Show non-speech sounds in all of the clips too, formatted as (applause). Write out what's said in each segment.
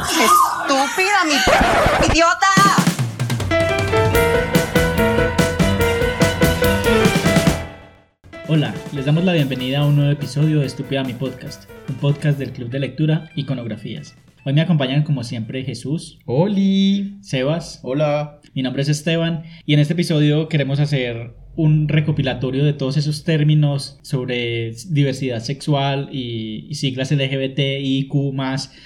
¡Estúpida, mi idiota! Hola, les damos la bienvenida a un nuevo episodio de Estúpida Mi Podcast, un podcast del Club de Lectura Iconografías. Hoy me acompañan como siempre Jesús, Oli. Sebas, Hola. mi nombre es Esteban y en este episodio queremos hacer un recopilatorio de todos esos términos sobre diversidad sexual y, y siglas LGBT, IQ,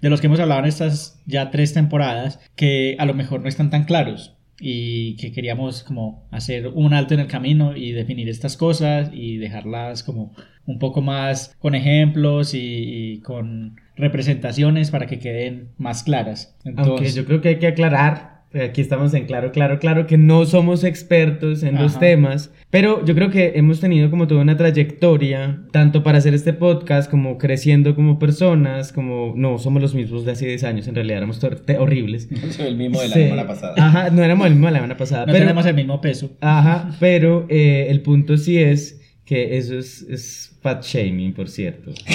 de los que hemos hablado en estas ya tres temporadas, que a lo mejor no están tan claros y que queríamos como hacer un alto en el camino y definir estas cosas y dejarlas como un poco más con ejemplos y, y con representaciones para que queden más claras. Aunque Entonces, yo creo que hay que aclarar, aquí estamos en claro, claro, claro, que no somos expertos en los Ajá. temas, pero yo creo que hemos tenido como toda una trayectoria, tanto para hacer este podcast como creciendo como personas, como no somos los mismos de hace 10 años, en realidad éramos horribles. (laughs) Soy el mismo de la Sí. semana pasada. Ajá, no éramos el mismo de la semana pasada, no pero... tenemos el mismo peso. Ajá, pero eh, el punto sí es que eso es, es fat shaming, por cierto. (laughs)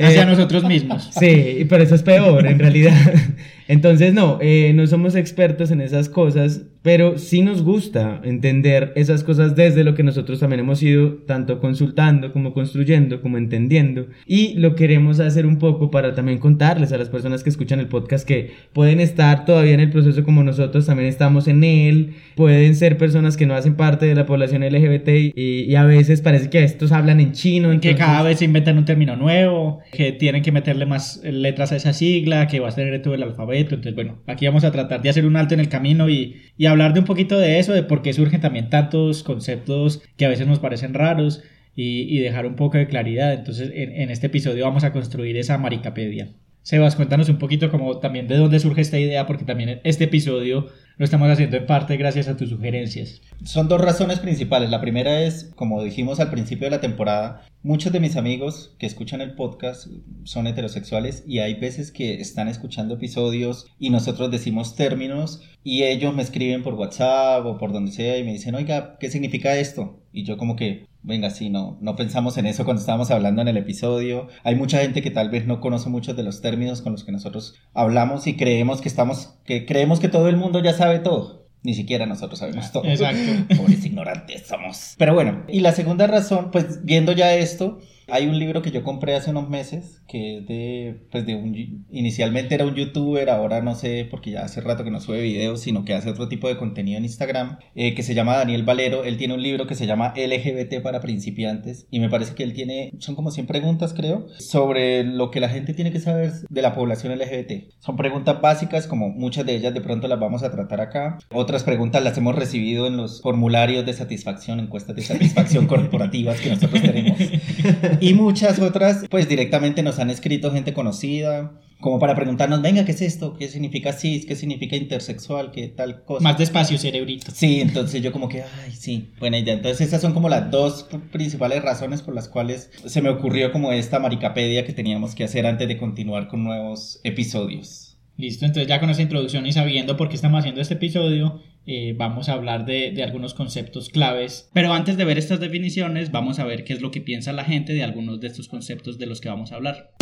Hacia Eh, nosotros mismos. Sí, pero eso es peor en realidad. (laughs) Entonces, no, eh, no somos expertos en esas cosas, pero sí nos gusta entender esas cosas desde lo que nosotros también hemos ido tanto consultando como construyendo, como entendiendo. Y lo queremos hacer un poco para también contarles a las personas que escuchan el podcast que pueden estar todavía en el proceso como nosotros, también estamos en él. Pueden ser personas que no hacen parte de la población LGBT y, y a veces parece que estos hablan en chino. Que entonces- cada vez inventan un término nuevo, que tienen que meterle más letras a esa sigla, que va a tener todo el alfabeto. Entonces, bueno, aquí vamos a tratar de hacer un alto en el camino y, y hablar de un poquito de eso, de por qué surgen también tantos conceptos que a veces nos parecen raros y, dejar un poco de claridad. Entonces, en, en este episodio vamos a construir esa maricapedia. Sebas, cuéntanos un poquito como también de dónde surge esta idea, porque también este episodio lo estamos haciendo en parte gracias a tus sugerencias. Son dos razones principales. La primera es, como dijimos al principio de la temporada, muchos de mis amigos que escuchan el podcast son heterosexuales y hay veces que están escuchando episodios y nosotros decimos términos y ellos me escriben por WhatsApp o por donde sea y me dicen, oiga, ¿qué significa esto? Y yo como que, venga, sí, no, no pensamos en eso cuando estábamos hablando en el episodio. Hay mucha gente que tal vez no conoce muchos de los términos con los que nosotros hablamos y creemos que estamos, que creemos que todo el mundo ya sabe todo. Ni siquiera nosotros sabemos todo. Exacto. (laughs) Pobres ignorantes somos. Pero bueno, y la segunda razón, pues viendo ya esto, hay un libro que yo compré hace unos meses que es de, pues de un, inicialmente era un youtuber, ahora no sé, porque ya hace rato que no sube videos, sino que hace otro tipo de contenido en Instagram, eh, que se llama Daniel Valero. Él tiene un libro que se llama LGBT para principiantes y me parece que él tiene, son como 100 preguntas creo, sobre lo que la gente tiene que saber de la población LGBT. Son preguntas básicas, como muchas de ellas de pronto las vamos a tratar acá. Otras preguntas las hemos recibido en los formularios de satisfacción, encuestas de satisfacción (laughs) corporativas que nosotros tenemos. (laughs) Y muchas otras, pues directamente nos han escrito gente conocida, como para preguntarnos, venga, ¿qué es esto? ¿Qué significa cis? ¿Qué significa intersexual? ¿Qué tal cosa? Más despacio, cerebrito. Sí, entonces yo como que, ay, sí, buena idea. Entonces esas son como las dos pr- principales razones por las cuales se me ocurrió como esta maricapedia que teníamos que hacer antes de continuar con nuevos episodios. Listo, entonces ya con esa introducción y sabiendo por qué estamos haciendo este episodio, eh, vamos a hablar de, de algunos conceptos claves. Pero antes de ver estas definiciones, vamos a ver qué es lo que piensa la gente de algunos de estos conceptos de los que vamos a hablar.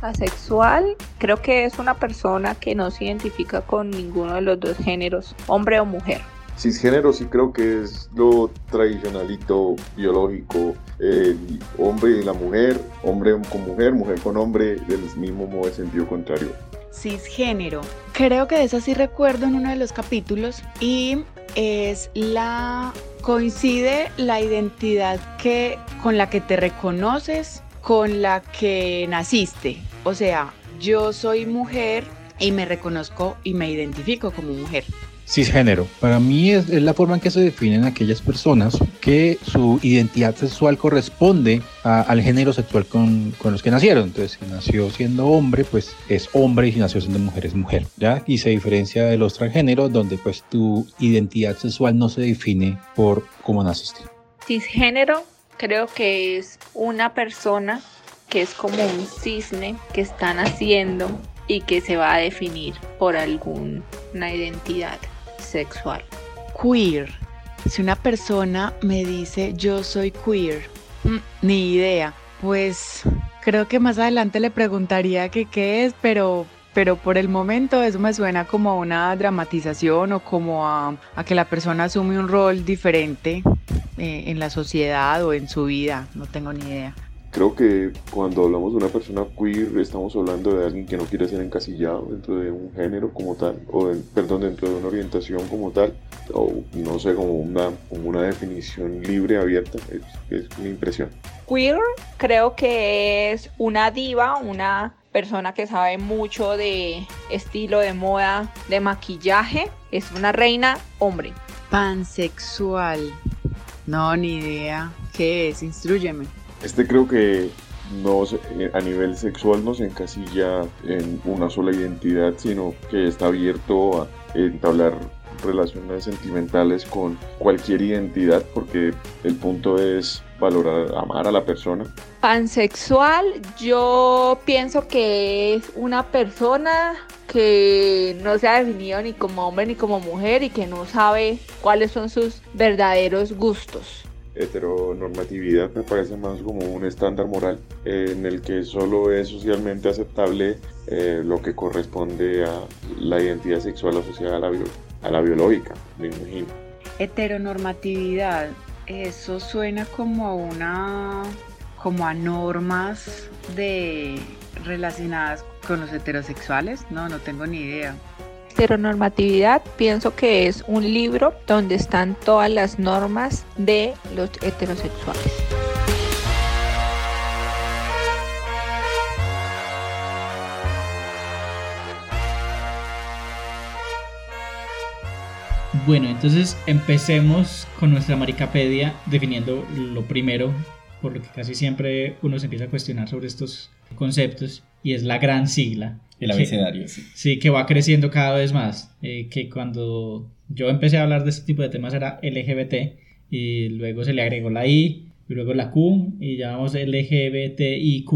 Asexual creo que es una persona que no se identifica con ninguno de los dos géneros, hombre o mujer. Cisgénero sí creo que es lo tradicionalito, biológico, el hombre y la mujer, hombre con mujer, mujer con hombre, del mismo modo de sentido contrario. cisgénero. Creo que de eso sí recuerdo en uno de los capítulos y es la coincide la identidad que con la que te reconoces con la que naciste. O sea, yo soy mujer y me reconozco y me identifico como mujer. Cisgénero. Para mí es, es la forma en que se definen aquellas personas que su identidad sexual corresponde a- al género sexual con, con los que nacieron. Entonces, si nació siendo hombre, pues es hombre y si nació siendo mujer es mujer. ¿ya? Y se diferencia de los transgéneros donde pues tu identidad sexual no se define por cómo naciste. Cisgénero creo que es una persona que es como un cisne que está naciendo y que se va a definir por alguna identidad Queer. Si una persona me dice yo soy queer, mm, ni idea. Pues Creo que más adelante le preguntaría qué es, pero, pero por el momento eso me suena como a una dramatización o como a, a que la persona asume un rol diferente eh, en la sociedad o en su vida. No tengo ni idea. Creo que cuando hablamos de una persona queer estamos hablando de alguien que no quiere ser encasillado dentro de un género como tal, o de- perdón, dentro de una orientación como tal, o no sé, como una, como una definición libre, abierta, es, es mi impresión. Queer creo que es una diva, una persona que sabe mucho de estilo, de moda, de maquillaje. Es una reina hombre. Pansexual. No, ni idea. ¿Qué es? Instrúyeme. Este creo que no se- eh, a nivel sexual no se encasilla en una sola identidad, sino que está abierto a entablar relaciones sentimentales con cualquier identidad, porque el punto es valorar, amar a la persona. Pansexual, yo pienso que es una persona que no se ha definido ni como hombre ni como mujer y que no sabe cuáles son sus verdaderos gustos. Heteronormatividad me parece más como un estándar moral en el que solo es socialmente aceptable eh, lo que corresponde a la identidad sexual asociada a la, a la biológica, me imagino. Heteronormatividad. Eso suena como a una. como a normas de relacionadas con los heterosexuales. No, no tengo ni idea. Heteronormatividad, pienso que es un libro donde están todas las normas de los heterosexuales. Bueno, entonces empecemos con nuestra maricapedia definiendo lo primero, por lo que casi siempre uno se empieza a cuestionar sobre estos conceptos, y es la gran sigla. El que- abecedario, sí. Sí, que va creciendo cada vez más. eh, que cuando yo empecé a hablar de este tipo de temas era LGBT, y luego se le agregó la I, y luego la Q, y llamamos LGBTIQ.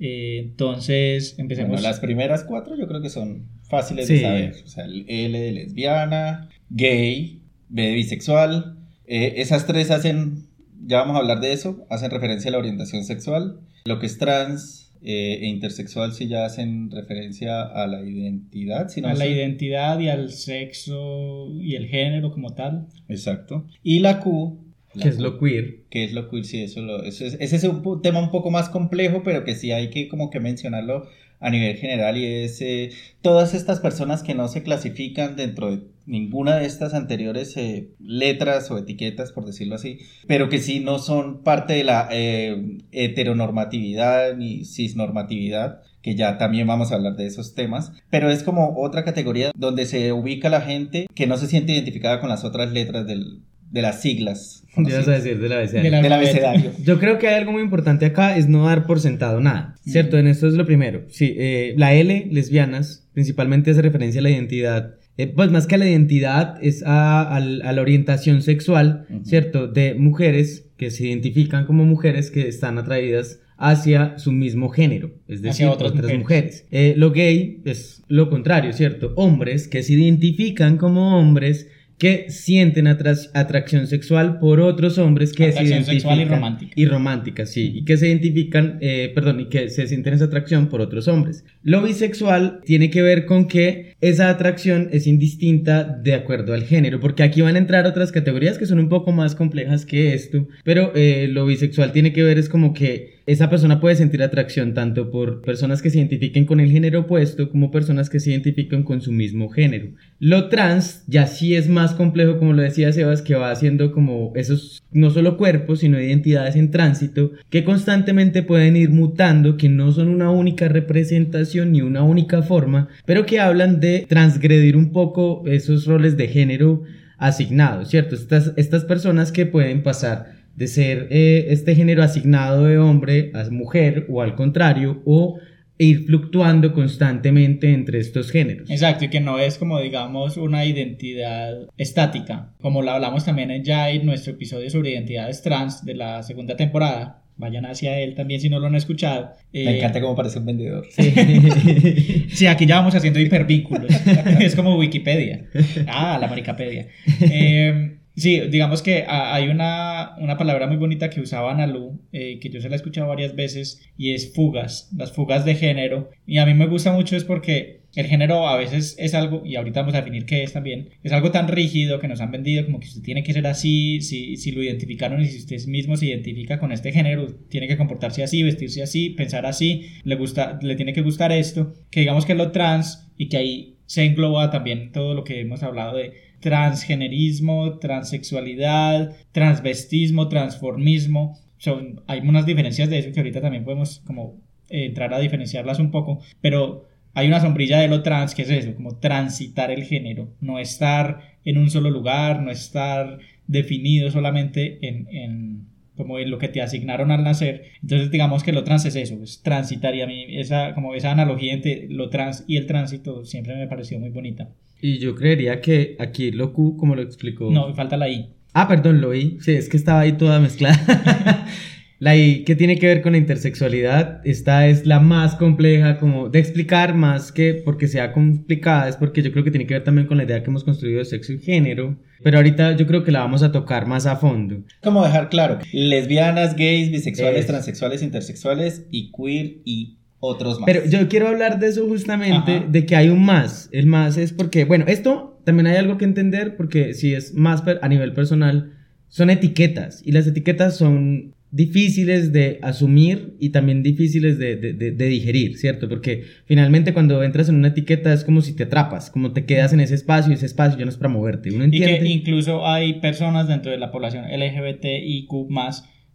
Eh, entonces empecemos. Bueno, las primeras cuatro yo creo que son fáciles Sí. de saber. O sea, el L de lesbiana, gay, B de bisexual. Eh, esas tres hacen, ya vamos a hablar de eso, hacen referencia a la orientación sexual. Lo que es trans eh, e intersexual sí ya hacen referencia a la identidad. Si no a la identidad y al sexo y el género como tal. Exacto. Y la Q. Que es lo queer. que es lo queer, sí, eso, lo, eso es, ese es un tema un poco más complejo, pero que sí hay que como que mencionarlo a nivel general y es eh, todas estas personas que no se clasifican dentro de ninguna de estas anteriores eh, letras o etiquetas, por decirlo así, pero que sí no son parte de la eh, heteronormatividad ni cisnormatividad, que ya también vamos a hablar de esos temas, pero es como otra categoría donde se ubica la gente que no se siente identificada con las otras letras del, de las siglas. Ya vas a decir de la abecedario. Del Del abecedario. (laughs) Yo creo que hay algo muy importante acá, es no dar por sentado nada, ¿cierto? En esto es lo primero. Sí, eh, la L, lesbianas, principalmente hace referencia a la identidad, eh, pues más que a la identidad, es a, a la orientación sexual. ¿cierto? De mujeres que se identifican como mujeres que están atraídas hacia su mismo género, es decir, Hacia otras otras, mujeres. mujeres. Eh, lo gay es lo contrario, ¿cierto? Hombres que se identifican como hombres que sienten atracción sexual por otros hombres que se Atracción sexual y identifican romántica. y romántica, sí, y que se identifican, eh, perdón, y que se sienten esa atracción por otros hombres. Lo bisexual tiene que ver con que esa atracción es indistinta de acuerdo al género, porque aquí van a entrar otras categorías que son un poco más complejas que esto, pero eh, lo bisexual tiene que ver es como que esa persona puede sentir atracción tanto por personas que se identifiquen con el género opuesto como personas que se identifican con su mismo género. Lo trans ya sí es más complejo, como lo decía Sebas, que va haciendo como esos no solo cuerpos, sino identidades en tránsito que constantemente pueden ir mutando, que no son una única representación ni una única forma, pero que hablan de transgredir un poco esos roles de género asignados, ¿cierto? Estas, estas personas que pueden pasar de ser eh, este género asignado de hombre a mujer o al contrario, o ir fluctuando constantemente entre estos géneros. Exacto, y que no es como digamos una identidad estática, como la hablamos también en ya en nuestro episodio sobre identidades trans de la segunda temporada. Vayan hacia él también si no lo han escuchado. Me Eh, encanta cómo parece un vendedor. Sí. (laughs) Sí, aquí ya vamos haciendo hipervínculos. (laughs) es como Wikipedia. Ah, la maricapedia. (laughs) Eh, Sí, digamos que hay una, una palabra muy bonita que usaba Analu, eh, que yo se la he escuchado varias veces, y es fugas, las fugas de género. Y a mí me gusta mucho es porque el género a veces es algo, y ahorita vamos a definir qué es también, es algo tan rígido que nos han vendido como que usted tiene que ser así, si, si lo identificaron y si usted mismo se identifica con este género, tiene que comportarse así, vestirse así, pensar así, le, gusta, le tiene que gustar esto, que digamos que lo trans y que ahí se engloba también todo lo que hemos hablado de transgenerismo, transexualidad, transvestismo, transformismo. Son, hay unas diferencias de eso que ahorita también podemos como eh, entrar a diferenciarlas un poco, pero hay una sombrilla de lo trans que es eso, como transitar el género, no estar en un solo lugar, no estar definido solamente en, en como lo que te asignaron al nacer. Entonces digamos que lo trans es eso, es transitar y a mí esa, como esa analogía entre lo trans y el tránsito siempre me pareció muy bonita. Y yo creería que aquí lo Q, como lo explicó. No, falta la I. Ah, perdón, lo I. Sí, es que estaba ahí toda mezclada. (laughs) la I, que tiene que ver con la intersexualidad, esta es la más compleja como de explicar más que porque sea complicada, es porque yo creo que tiene que ver también con la idea que hemos construido de sexo y género. Pero ahorita yo creo que la vamos a tocar más a fondo. Como dejar claro, lesbianas, gays, bisexuales, Eso. transexuales, intersexuales y queer y otros más. Pero yo quiero hablar de eso justamente, Ajá. de que hay un más. El más es porque, bueno, esto también hay algo que entender porque si es más a nivel personal, son etiquetas y las etiquetas son difíciles de asumir y también difíciles de, de- de- de digerir, ¿cierto? Porque finalmente cuando entras en una etiqueta es como si te atrapas, como te quedas en ese espacio y ese espacio ya no es para moverte. Uno Y que entiende. incluso hay personas dentro de la población LGBTIQ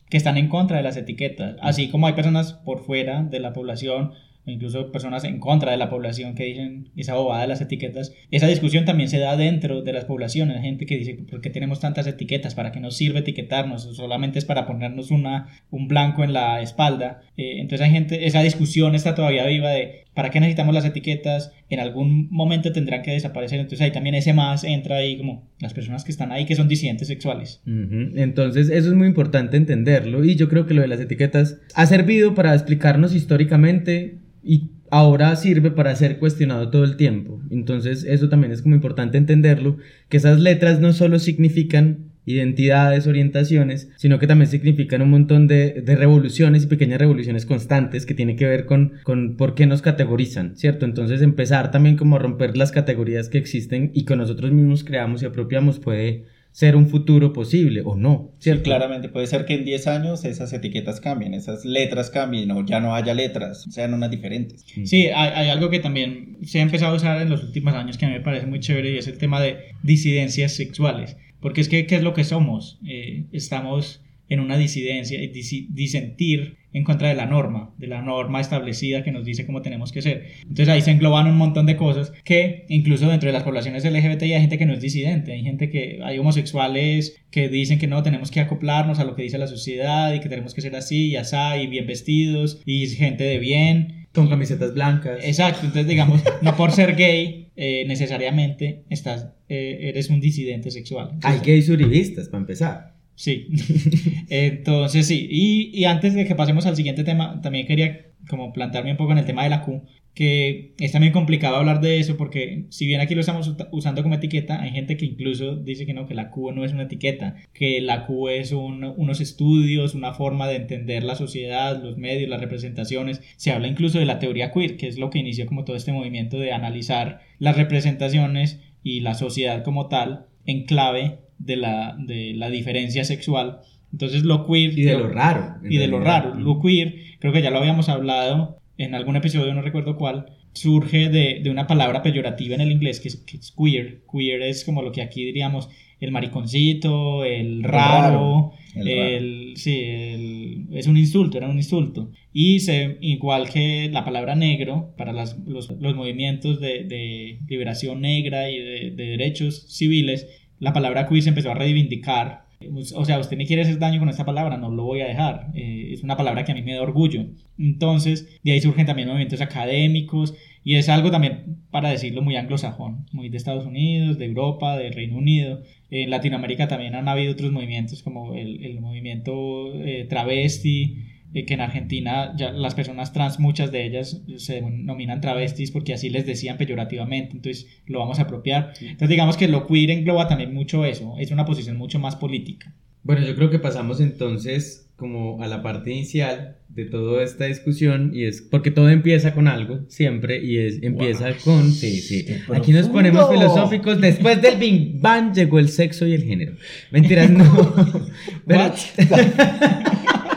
que están en contra de las etiquetas, así como hay personas por fuera de la población, incluso personas en contra de la población que dicen esa bobada de las etiquetas. Esa discusión también se da dentro de las poblaciones, hay gente que dice, ¿por qué tenemos tantas etiquetas? ¿Para qué nos sirve etiquetarnos? Solamente es para ponernos una, un blanco en la espalda. Eh, entonces hay gente, esa discusión está todavía viva de, ¿para qué necesitamos las etiquetas? En algún momento tendrán que desaparecer, entonces ahí también ese más entra ahí como las personas que están ahí que son disidentes sexuales. Entonces, eso es muy importante entenderlo y yo creo que lo de las etiquetas ha servido para explicarnos históricamente y ahora sirve para ser cuestionado todo el tiempo. Entonces, eso también es como importante entenderlo, que esas letras no solo significan identidades, orientaciones, sino que también significan un montón de, de revoluciones y pequeñas revoluciones constantes que tienen que ver con, con por qué nos categorizan, ¿cierto? Entonces empezar también como a romper las categorías que existen y que nosotros mismos creamos y apropiamos puede ser un futuro posible o no, Sí, ¿cierto? claramente puede ser que en 10 años esas etiquetas cambien, esas letras cambien o ya no haya letras, sean unas diferentes. Sí, hay, hay algo que también se ha empezado a usar en los últimos años que a mí me parece muy chévere y es el tema de disidencias sexuales. Porque es que, ¿qué es lo que somos? Eh, estamos en una disidencia y disi- disentir en contra de la norma, de la norma establecida que nos dice cómo tenemos que ser. Entonces ahí se engloban un montón de cosas que incluso dentro de las poblaciones LGBT hay gente que no es disidente, hay gente que hay homosexuales que dicen que no tenemos que acoplarnos a lo que dice la sociedad y que tenemos que ser así y asá y bien vestidos y gente de bien Con camisetas blancas. Exacto, entonces digamos, no por ser gay eh, necesariamente estás, eh, eres un disidente sexual. Hay gays uribistas, para empezar. Sí, (laughs) entonces sí, y, y antes de que pasemos al siguiente tema, también quería como plantarme un poco en el tema de la Q, que es también complicado hablar de eso porque si bien aquí lo estamos usando como etiqueta, hay gente que incluso dice que no, que la Q no es una etiqueta, que la Q es un- unos estudios, una forma de entender la sociedad, los medios, las representaciones. Se habla incluso de la teoría queer, que es lo que inició como todo este movimiento de analizar las representaciones y la sociedad como tal en clave de la, de la diferencia sexual. Entonces lo queer... Y de lo raro. y de lo raro. Lo queer, creo que ya lo habíamos hablado en algún episodio, no recuerdo cuál, surge de, de una palabra peyorativa en el inglés que es, que es queer. Queer es como lo que aquí diríamos el mariconcito, el raro, raro, el raro. el- sí, el- es un insulto, era un insulto. Y se, igual que la palabra negro para las- los, los movimientos de, de liberación negra y de, de derechos civiles, la palabra queer se empezó a reivindicar. O sea, usted me quiere hacer daño con esta palabra, no lo voy a dejar. Eh, es una palabra que a mí me da orgullo. Entonces, de ahí surgen también movimientos académicos y es algo también, para decirlo, muy anglosajón, muy de Estados Unidos, de Europa, de Reino Unido. En Latinoamérica también han habido otros movimientos como el, el movimiento eh, travesti, eh, que en Argentina ya las personas trans, muchas de ellas se denominan travestis porque así les decían peyorativamente, entonces lo vamos a apropiar. Entonces digamos que lo queer engloba también mucho eso, es una posición mucho más política. Bueno, yo creo que pasamos entonces como a la parte inicial de toda esta discusión y es porque todo empieza con algo siempre y es empieza con sí sí. Aquí nos ponemos filosóficos después del Big Bang llegó el sexo y el género. Mentiras no. (laughs) Pero- (laughs)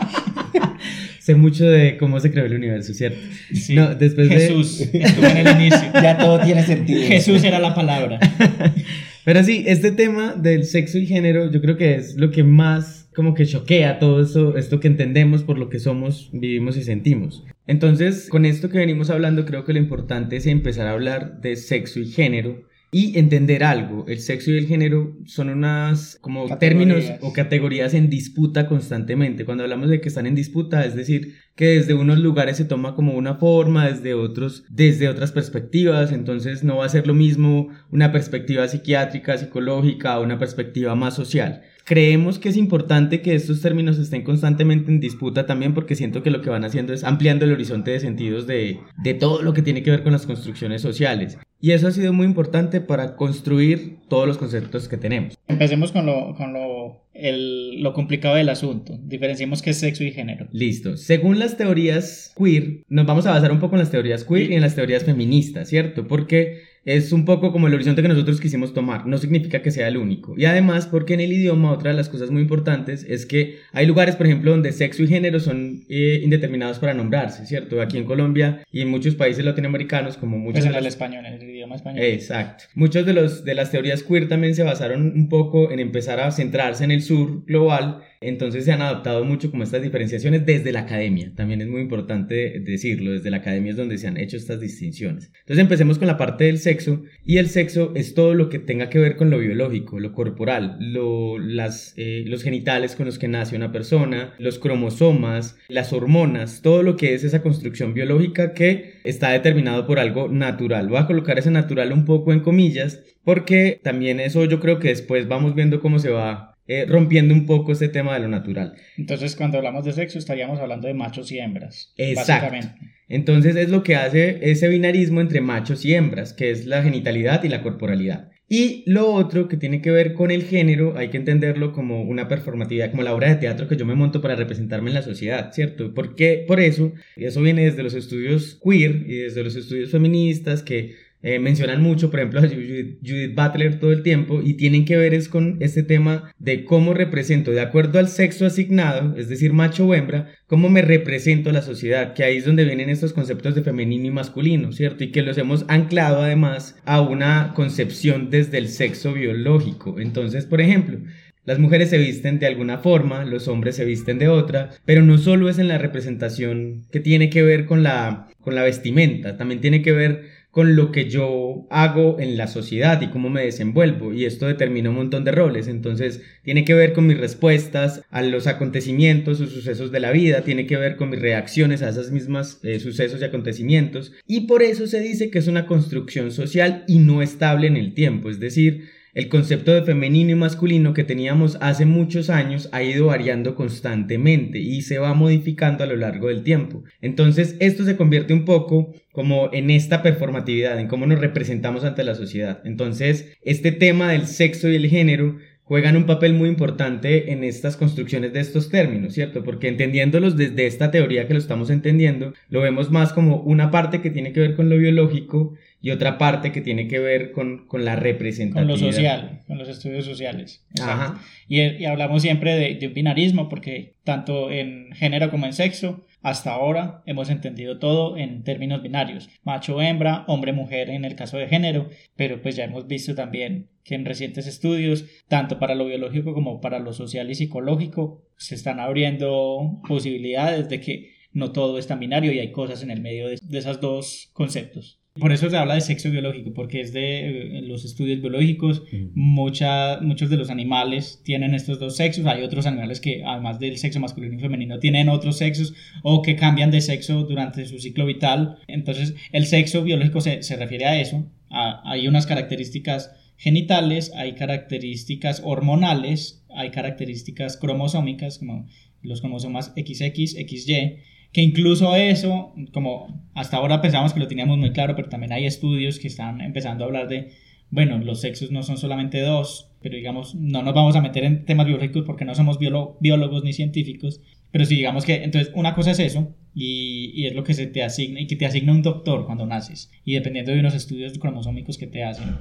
(laughs) sé mucho de cómo se creó el universo cierto Sí. no después de Jesús (laughs) estuvo en el inicio. Ya todo tiene sentido. Jesús era la palabra. (laughs) Pero sí, este tema del sexo y género yo creo que es lo que más como que choquea todo eso, esto que entendemos por lo que somos, vivimos y sentimos. Entonces, con esto que venimos hablando, creo que lo importante es empezar a hablar de sexo y género y entender algo. El sexo y el género son unas como Categorías. términos o categorías en disputa constantemente. Cuando hablamos de que están en disputa, es decir, que desde unos lugares se toma como una forma, desde otros, desde otras perspectivas, entonces no va a ser lo mismo una perspectiva psiquiátrica, psicológica una perspectiva más social. Creemos que es importante que estos términos estén constantemente en disputa también porque siento que lo que van haciendo es ampliando el horizonte de sentidos de, de todo lo que tiene que ver con las construcciones sociales. Y eso ha sido muy importante para construir todos los conceptos que tenemos. Empecemos con lo, con lo, el- lo complicado del asunto. Diferenciemos qué es sexo y género. Listo. Según las teorías queer, nos vamos a basar un poco en las teorías queer y en las teorías feministas, ¿cierto? Porque es un poco como el horizonte que nosotros quisimos tomar. No significa que sea el único. Y además, porque en el idioma, otra de las cosas muy importantes es que hay lugares, por ejemplo, donde sexo y género son eh, indeterminados para nombrarse, ¿cierto? Aquí en Colombia y en muchos países latinoamericanos, como muchos Pues en el las- español, en el idioma español. Exacto. Muchos de los de las teorías queer también se basaron un poco en empezar a centrarse en el sur global, entonces se han adaptado mucho como estas diferenciaciones desde la academia. También es muy importante decirlo, desde la academia es donde se han hecho estas distinciones. Entonces empecemos con la parte del sexo y el sexo es todo lo que tenga que ver con lo biológico, lo corporal, eh, los genitales con los que nace una persona, los cromosomas, las hormonas, todo lo que es esa construcción biológica que está determinado por algo natural. Voy a colocar ese natural un poco en comillas porque también eso yo creo que después vamos viendo cómo se va eh, rompiendo un poco este tema de lo natural. Entonces, cuando hablamos de sexo, estaríamos hablando de machos y hembras. Exacto. Básicamente. Entonces es lo que hace ese binarismo entre machos y hembras, que es la genitalidad y la corporalidad. Y lo otro que tiene que ver con el género, hay que entenderlo como una performatividad, como la obra de teatro que yo me monto para representarme en la sociedad, ¿cierto? Porque por eso, y eso viene desde los estudios queer y desde los estudios feministas que eh, mencionan mucho, por ejemplo, a Judith, Butler todo el tiempo y tienen que ver es con este tema de cómo represento, de acuerdo al sexo asignado, es decir, macho o hembra, cómo me represento a la sociedad, que ahí es donde vienen estos conceptos de femenino y masculino, ¿cierto? Y que los hemos anclado además a una concepción desde el sexo biológico. Entonces, por ejemplo, las mujeres se visten de alguna forma, los hombres se visten de otra, pero no solo es en la representación que tiene que ver con la, con la vestimenta, también tiene que ver con lo que yo hago en la sociedad y cómo me desenvuelvo. Y esto determina un montón de roles. Entonces tiene que ver con mis respuestas a los acontecimientos o sucesos de la vida. Tiene que ver con mis reacciones a esas mismas eh, sucesos y acontecimientos. Y por eso se dice que es una construcción social y no estable en el tiempo. Es decir el concepto de femenino y masculino que teníamos hace muchos años ha ido variando constantemente y se va modificando a lo largo del tiempo. Entonces esto se convierte un poco como en esta performatividad, en cómo nos representamos ante la sociedad. Entonces este tema del sexo y el género juegan un papel muy importante en estas construcciones de estos términos, ¿cierto? Porque entendiéndolos desde esta teoría que lo estamos entendiendo, lo vemos más como una parte que tiene que ver con lo biológico y otra parte que tiene que ver con, con la Con representatividad. lo social, con los estudios sociales. Ajá. Y, y hablamos siempre de, de un binarismo porque tanto en género como en sexo, hasta ahora hemos entendido todo en términos binarios, macho-hembra, hombre-mujer en el caso de género, pero pues ya hemos visto también que en recientes estudios, tanto para lo biológico como para lo social y psicológico, se están abriendo posibilidades de que no todo es tan binario y hay cosas en el medio de, de esos dos conceptos. Por eso se habla de sexo biológico, porque es de eh, los estudios biológicos, mucha, muchos de los animales tienen estos dos sexos, hay otros animales que además del sexo masculino y femenino tienen otros sexos o que cambian de sexo durante su ciclo vital. Entonces el sexo biológico se, se refiere a eso, a- hay unas características genitales, hay características hormonales, hay características cromosómicas como los cromosomas XX, XY, que incluso eso, como hasta ahora pensábamos que lo teníamos muy claro, pero también hay estudios que están empezando a hablar de, bueno, los sexos no son solamente dos, pero digamos, no nos vamos a meter en temas biológicos porque no somos biólogos ni científicos, pero sí digamos que, entonces, una cosa es eso, y, y, es lo que se te asigna, y que te asigna un doctor cuando naces, y dependiendo de unos estudios cromosómicos que te hacen.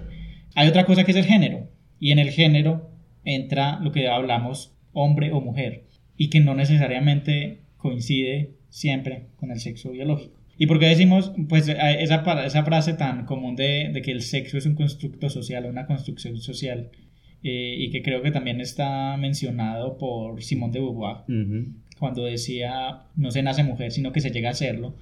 Hay otra cosa que es el género, y en el género entra lo que hablamos, hombre o mujer, y que no necesariamente coincide siempre con el sexo biológico. ¿Y por qué decimos pues, esa, esa frase tan común de, de, que el sexo es un constructo social, una construcción social? Eh, y que creo que también está mencionado por Simón de Beauvoir, cuando decía no se nace mujer, sino que se llega a serlo.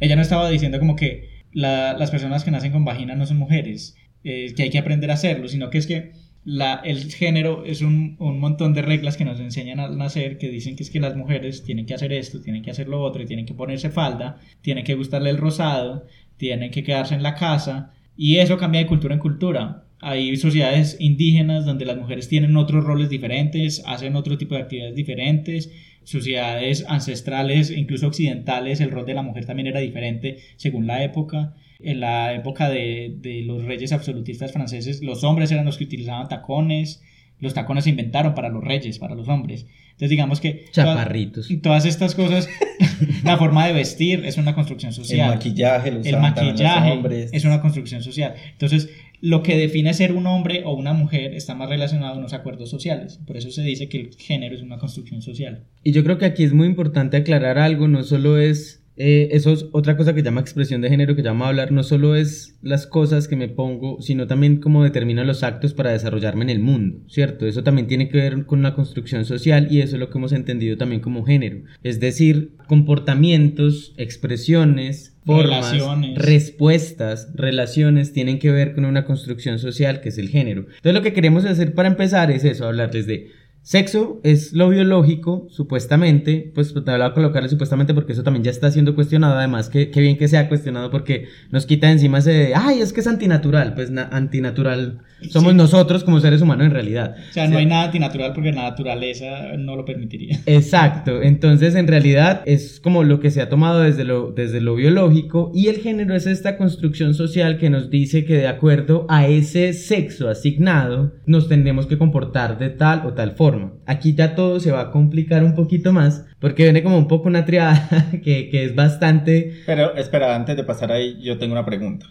Ella no estaba diciendo como que las personas que nacen con vagina no son mujeres, eh, que hay que aprender a hacerlo, sino que es que la, el género es un, un, montón de reglas que nos enseñan al nacer que dicen que es que las mujeres tienen que hacer esto, tienen que hacer lo otro, tienen que ponerse falda, tienen que gustarle el rosado, tienen que quedarse en la casa y eso cambia de cultura en cultura. Hay sociedades indígenas donde las mujeres tienen otros roles diferentes, hacen otro tipo de actividades diferentes. Sociedades ancestrales, incluso occidentales, el rol de la mujer también era diferente según la época en la época de, de, los reyes absolutistas franceses, los hombres eran los que utilizaban tacones, los tacones se inventaron para los reyes, para los hombres. Entonces digamos que... Chaparritos. Todas, todas estas cosas, (laughs) la forma de vestir es una construcción social. El maquillaje, lo el maquillaje es una construcción social. Entonces, lo que define ser un hombre o una mujer está más relacionado a unos acuerdos sociales. Por eso se dice que el género es una construcción social. Y yo creo que aquí es muy importante aclarar algo, no solo es eh, eso es otra cosa que llama expresión de género, que llama hablar, no solo es las cosas que me pongo, sino también cómo determino los actos para desarrollarme en el mundo, ¿cierto? Eso también tiene que ver con una construcción social y eso es lo que hemos entendido también como género. Es decir, comportamientos, expresiones, formas, respuestas, relaciones tienen que ver con una construcción social que es el género. Entonces lo que queremos hacer para empezar es eso, hablarles de Sexo es lo biológico, supuestamente, pues te hablaba colocarle supuestamente porque eso también ya está siendo cuestionado, además que, bien que sea cuestionado porque nos quita encima ese de, ay, es que es antinatural, pues antinatural somos nosotros como seres humanos en realidad. O sea, no hay nada antinatural porque la naturaleza no lo permitiría. (laughs) Exacto, entonces en realidad es como lo que se ha tomado desde lo, desde lo biológico y el género es esta construcción social que nos dice que de acuerdo a ese sexo asignado nos tendremos que comportar de tal o tal forma. Aquí ya todo se va a complicar un poquito más porque viene como un poco una triada (laughs) que, que es bastante... Pero espera, antes de pasar ahí yo tengo una pregunta.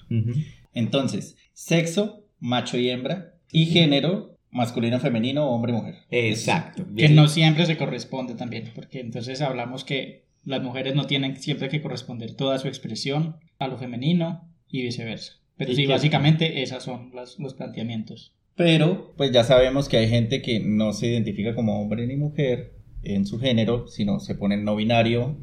Entonces, sexo, macho y hembra, y género, masculino, femenino, hombre, mujer. Exacto. Que no siempre se corresponde también, porque entonces hablamos que las mujeres no tienen siempre que corresponder toda su expresión a lo femenino y viceversa. Pero sí, básicamente esos son los planteamientos. Pero pues ya sabemos que hay gente que no se identifica como hombre ni mujer en su género, sino se pone no binario.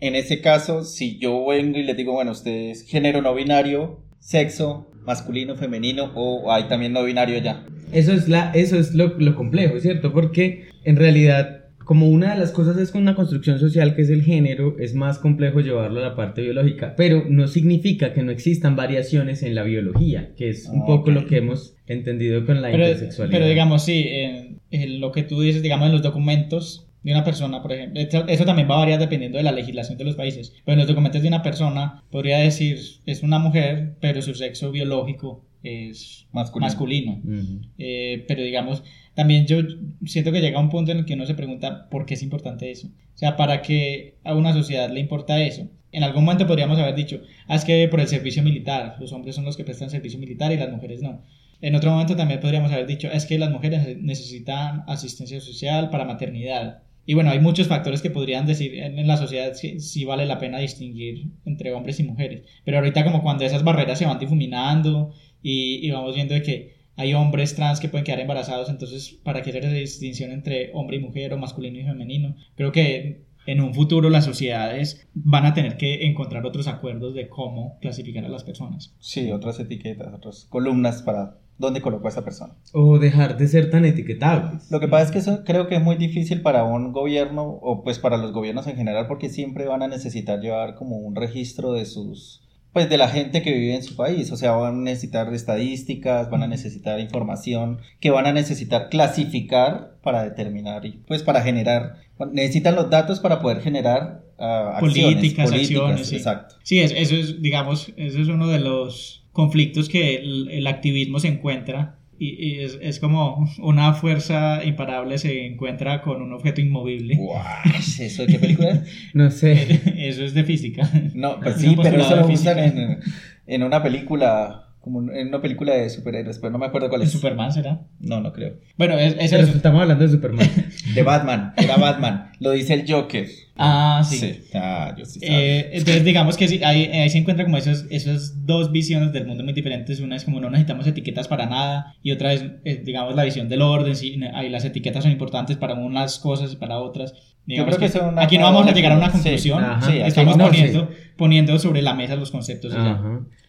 En ese caso, si yo vengo y les digo, bueno, ustedes género no binario, sexo masculino, femenino, o hay también no binario ya. Eso es, la, eso es lo, lo complejo, ¿cierto? Porque en realidad como una de las cosas es con una construcción social que es el género, es más complejo llevarlo a la parte biológica, pero no significa que no existan variaciones en la biología, que es un poco lo que hemos entendido con la intersexualidad. Pero digamos, sí, en, lo que tú dices, digamos, en los documentos de una persona, por ejemplo, eso, también va a variar dependiendo de la legislación de los países, pero en los documentos de una persona podría decir es una mujer, pero su sexo biológico es masculino. Eh, pero digamos, también yo siento que llega un punto en el que uno se pregunta por qué es importante eso. O sea, ¿para qué a una sociedad le importa eso? En algún momento podríamos haber dicho, ah, es que por el servicio militar, los hombres son los que prestan servicio militar y las mujeres no. En otro momento también podríamos haber dicho, es que las mujeres necesitan asistencia social para maternidad. Y bueno, hay muchos factores que podrían decir en, la sociedad si, vale la pena distinguir entre hombres y mujeres. Pero ahorita como cuando esas barreras se van difuminando y, y vamos viendo de que hay hombres trans que pueden quedar embarazados, entonces, ¿para qué hacer esa distinción entre hombre y mujer o masculino y femenino? Creo que en un futuro las sociedades van a tener que encontrar otros acuerdos de cómo clasificar a las personas. Sí, otras etiquetas, otras columnas para dónde colocó a esa persona. O dejar de ser tan etiquetables. Lo que pasa es que eso creo que es muy difícil para un gobierno o pues para los gobiernos en general porque siempre van a necesitar llevar como un registro de sus pues de la gente que vive en su país, o sea, van a necesitar estadísticas, van a necesitar información, que van a necesitar clasificar para determinar y pues para generar, necesitan los datos para poder generar uh, acciones, políticas, políticas, acciones, sí. exacto. Sí, es- eso es, digamos, eso es uno de los conflictos que el, el activismo se encuentra y, y es, es como una fuerza imparable se encuentra con un objeto inmovible. Guau, ¿Eso de qué película es? (laughs) No sé. Eso es de física. No, pues Es sí, pero eso lo usan en, en una película, como en una película de superhéroes, pero no me acuerdo cuál ¿De es. Superman será? No, no creo. Bueno, es, es Pero eso. estamos hablando de Superman. De Batman, era Batman. Lo dice el Joker. Ah, sí. Ah, yo sí. Eh, entonces digamos que sí, ahí, ahí se encuentra como esos, esas dos visiones del mundo muy diferentes. Una es como no necesitamos etiquetas para nada y otra es, eh, digamos, la visión del orden. Sí, ahí las etiquetas son importantes para unas cosas y para otras. Digamos creo que son aquí no vamos a llegar a una conclusión. Sí, Estamos no, poniendo, poniendo sobre la mesa los conceptos.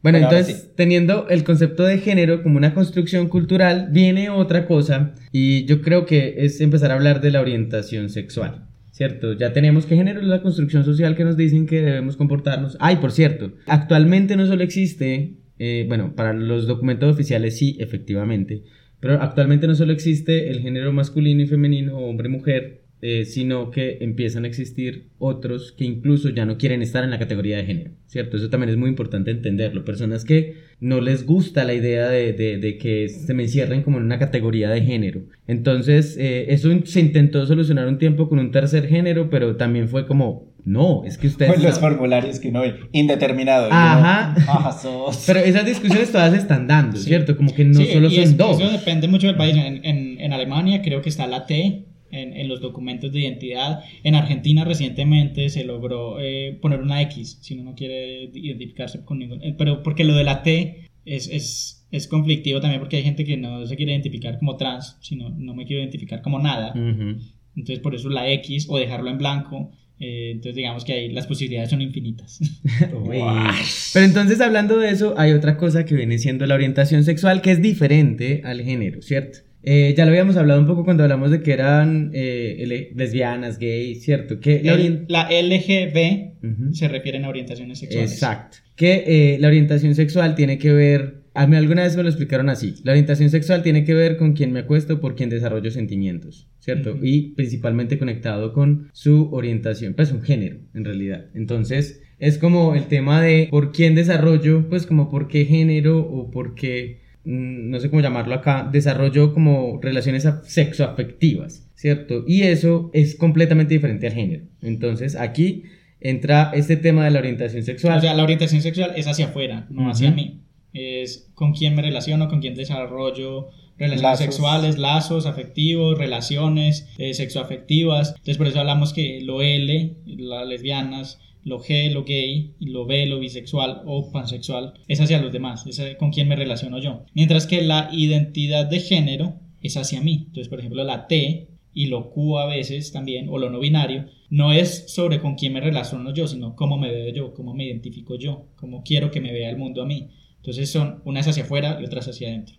Bueno, entonces, sí. teniendo el concepto de género como una construcción cultural, viene otra cosa y yo creo que es empezar a hablar de la orientación sexual. ¿Cierto? Ya tenemos que género es la construcción social que nos dicen que debemos comportarnos. Ay, por cierto, actualmente no solo existe, eh, bueno, para los documentos oficiales sí, efectivamente, pero actualmente no solo existe el género masculino y femenino, hombre y mujer, eh, sino que empiezan a existir otros que incluso ya no quieren estar en la categoría de género, ¿cierto? Eso también es muy importante entenderlo. Personas que no les gusta la idea de, de- de que se me encierren como en una categoría de género. Entonces, eh, eso se intentó solucionar un tiempo con un tercer género, pero también fue como, no, es que ustedes... Con los no- formularios que uno ve, indeterminado. Ajá. ah, sos- Pero esas discusiones todas se están dando, Sí. ¿cierto? Como que no Sí, solo y son es- dos. Eso depende mucho del país. En, en- en Alemania creo que está la T en, en los documentos de identidad. En Argentina recientemente se logró eh, poner una X si uno no quiere identificarse con ningún... eh, Pero porque lo de la T es, es, es conflictivo también porque hay gente que no se quiere identificar como trans, sino no me quiero identificar como nada. Ujú. Entonces por eso la X o dejarlo en blanco. eh, entonces digamos que ahí las posibilidades son infinitas. (laughs) Pero entonces hablando de eso, hay otra cosa que viene siendo la orientación sexual que es diferente al género, ¿cierto? Eh, ya lo habíamos hablado un poco cuando hablamos de que eran eh, le- lesbianas, gays, ¿cierto? Que la orien- El- la LGB se refieren a orientaciones sexuales. Exacto. Que eh, la orientación sexual tiene que ver, a mí alguna vez me lo explicaron así, la orientación sexual tiene que ver con quien me acuesto, por quien desarrollo sentimientos, ¿cierto? Y principalmente conectado con su orientación, pues un género, en realidad. Entonces, es como el tema de por quién desarrollo, pues como por qué género o por qué, no sé cómo llamarlo acá, desarrollo como relaciones af- sexoafectivas, ¿cierto? Y eso es completamente diferente al género. Entonces, aquí entra este tema de la orientación sexual. O sea, la orientación sexual es hacia afuera, no hacia mí. Es con quién me relaciono, con quién desarrollo relaciones Lazos. sexuales, lazos afectivos, relaciones eh, sexoafectivas. Entonces, por eso hablamos que lo L, las lesbianas, lo G, lo gay, y lo B, lo bisexual o pansexual, es hacia los demás, es eh, con quién me relaciono yo. Mientras que la identidad de género es hacia mí. Entonces, por ejemplo, la T y lo Q a veces también, o lo no binario, no es sobre con quién me relaciono yo, sino cómo me veo yo, cómo me identifico yo, cómo quiero que me vea el mundo a mí. Entonces son unas hacia afuera y otras hacia adentro.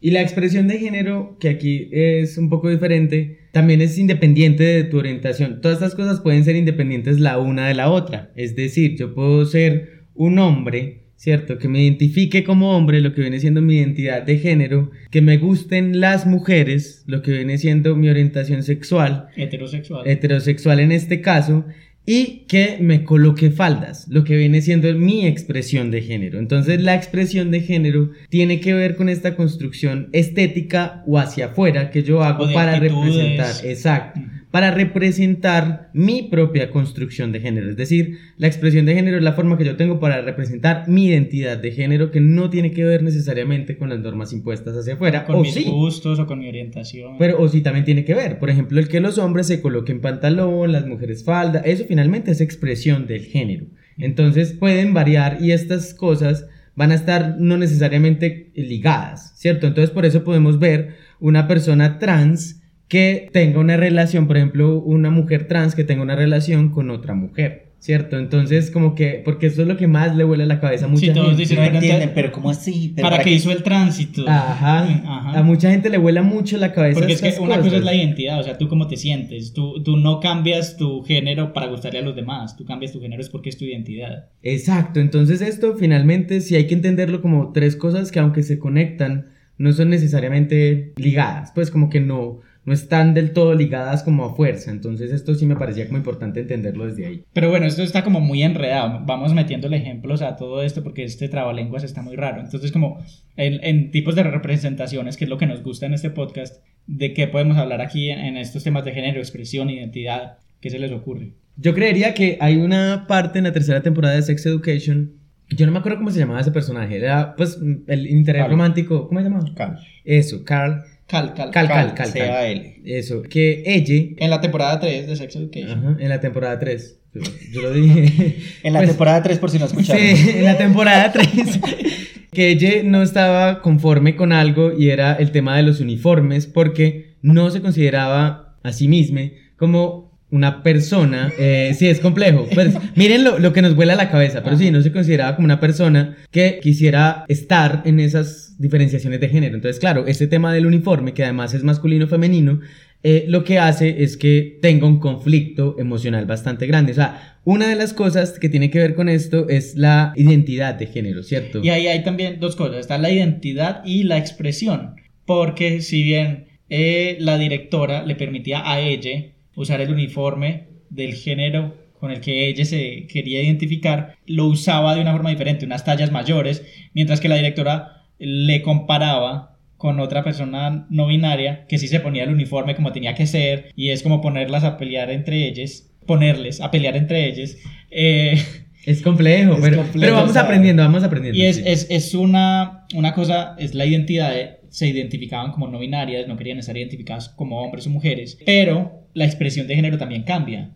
Y la expresión de género, que aquí es un poco diferente, también es independiente de tu orientación. Todas estas cosas pueden ser independientes la una de la otra. Es decir, yo puedo ser un hombre, ¿cierto? Que me identifique como hombre, lo que viene siendo mi identidad de género, que me gusten las mujeres, lo que viene siendo mi orientación sexual, Heterosexual. heterosexual en este caso, y que me coloque faldas, lo que viene siendo mi expresión de género. Entonces la expresión de género tiene que ver con esta construcción estética o hacia afuera que yo hago para representar, exacto. Para representar mi propia construcción de género. Es decir, la expresión de género es la forma que yo tengo para representar mi identidad de género que no tiene que ver necesariamente con las normas impuestas hacia afuera. con o mis sí. gustos o con mi orientación. Pero o sí también tiene que ver. Por ejemplo, el que los hombres se coloquen pantalón, las mujeres falda, eso finalmente es expresión del género. Entonces pueden variar y estas cosas van a estar no necesariamente ligadas, ¿cierto? Entonces por eso podemos ver una persona trans que tenga una relación, por ejemplo, una mujer trans que tenga una relación con otra mujer. ¿cierto? Entonces, como que, porque eso es lo que más le huele a la cabeza a mucha Sí, todos gente. dicen, No pero entienden, pero ¿cómo así? ¿Pero ¿Para qué qué? hizo el tránsito? Ajá. Ajá. A mucha gente le vuela mucho la cabeza. Porque es que una cosa es la identidad, o sea, tú cómo te sientes. Tú, tú no cambias tu género para gustarle a los demás. Tú cambias tu género es porque es tu identidad. Exacto, entonces esto finalmente sí hay que entenderlo como tres cosas que aunque se conectan, no son necesariamente ligadas, pues como que no, no están del todo ligadas como a fuerza, entonces esto sí me parecía como importante entenderlo desde ahí. Pero bueno, esto está como muy enredado. Vamos metiéndole ejemplos a todo esto porque este trabalenguas está muy raro. Entonces, como en, en tipos de representaciones, que es lo que nos gusta en este podcast, de qué podemos hablar aquí en, en estos temas de género, expresión, identidad, ¿qué se les ocurre? Yo creería que hay una parte en la tercera temporada de Sex Education, yo no me acuerdo cómo se llamaba ese personaje, era pues el interés Carl. romántico, ¿cómo se llamaba? Cal. Eso, Carl, Cal, cal, Cal, Cal, Cal, Cal, eso, que ella, En la temporada 3 de Sex Education. ajá, en la temporada 3, yo lo dije. (laughs) En la Pues, temporada 3, por si no escucharon. Sí, en la temporada 3. (laughs) que ella no estaba conforme con algo y era el tema de los uniformes porque no se consideraba a sí misma como una persona, eh, sí es complejo, pues (laughs) miren lo, lo que nos vuela a la cabeza, pero sí, no se consideraba como una persona que quisiera estar en esas diferenciaciones de género. Entonces, claro, este tema del uniforme, que además es masculino-femenino, eh, lo que hace es que tenga un conflicto emocional bastante grande. O sea, una de las cosas que tiene que ver con esto es la identidad de género, ¿cierto? Y ahí hay también dos cosas, está la identidad y la expresión, porque si bien eh, la directora le permitía a ella usar el uniforme del género con el que ella se quería identificar, lo usaba de una forma diferente, unas tallas mayores, mientras que la directora le comparaba con otra persona no binaria que sí se ponía el uniforme como tenía que ser y es como ponerlas a pelear entre ellas, ponerles a pelear entre ellas. eh, Es complejo, Es pero, complejo, pero vamos sea, aprendiendo, vamos aprendiendo. y es, sí. es, es una, una cosa, es la identidad, de- se identificaban como no binarias, no querían estar identificadas como hombres o mujeres, pero la expresión de género también cambia.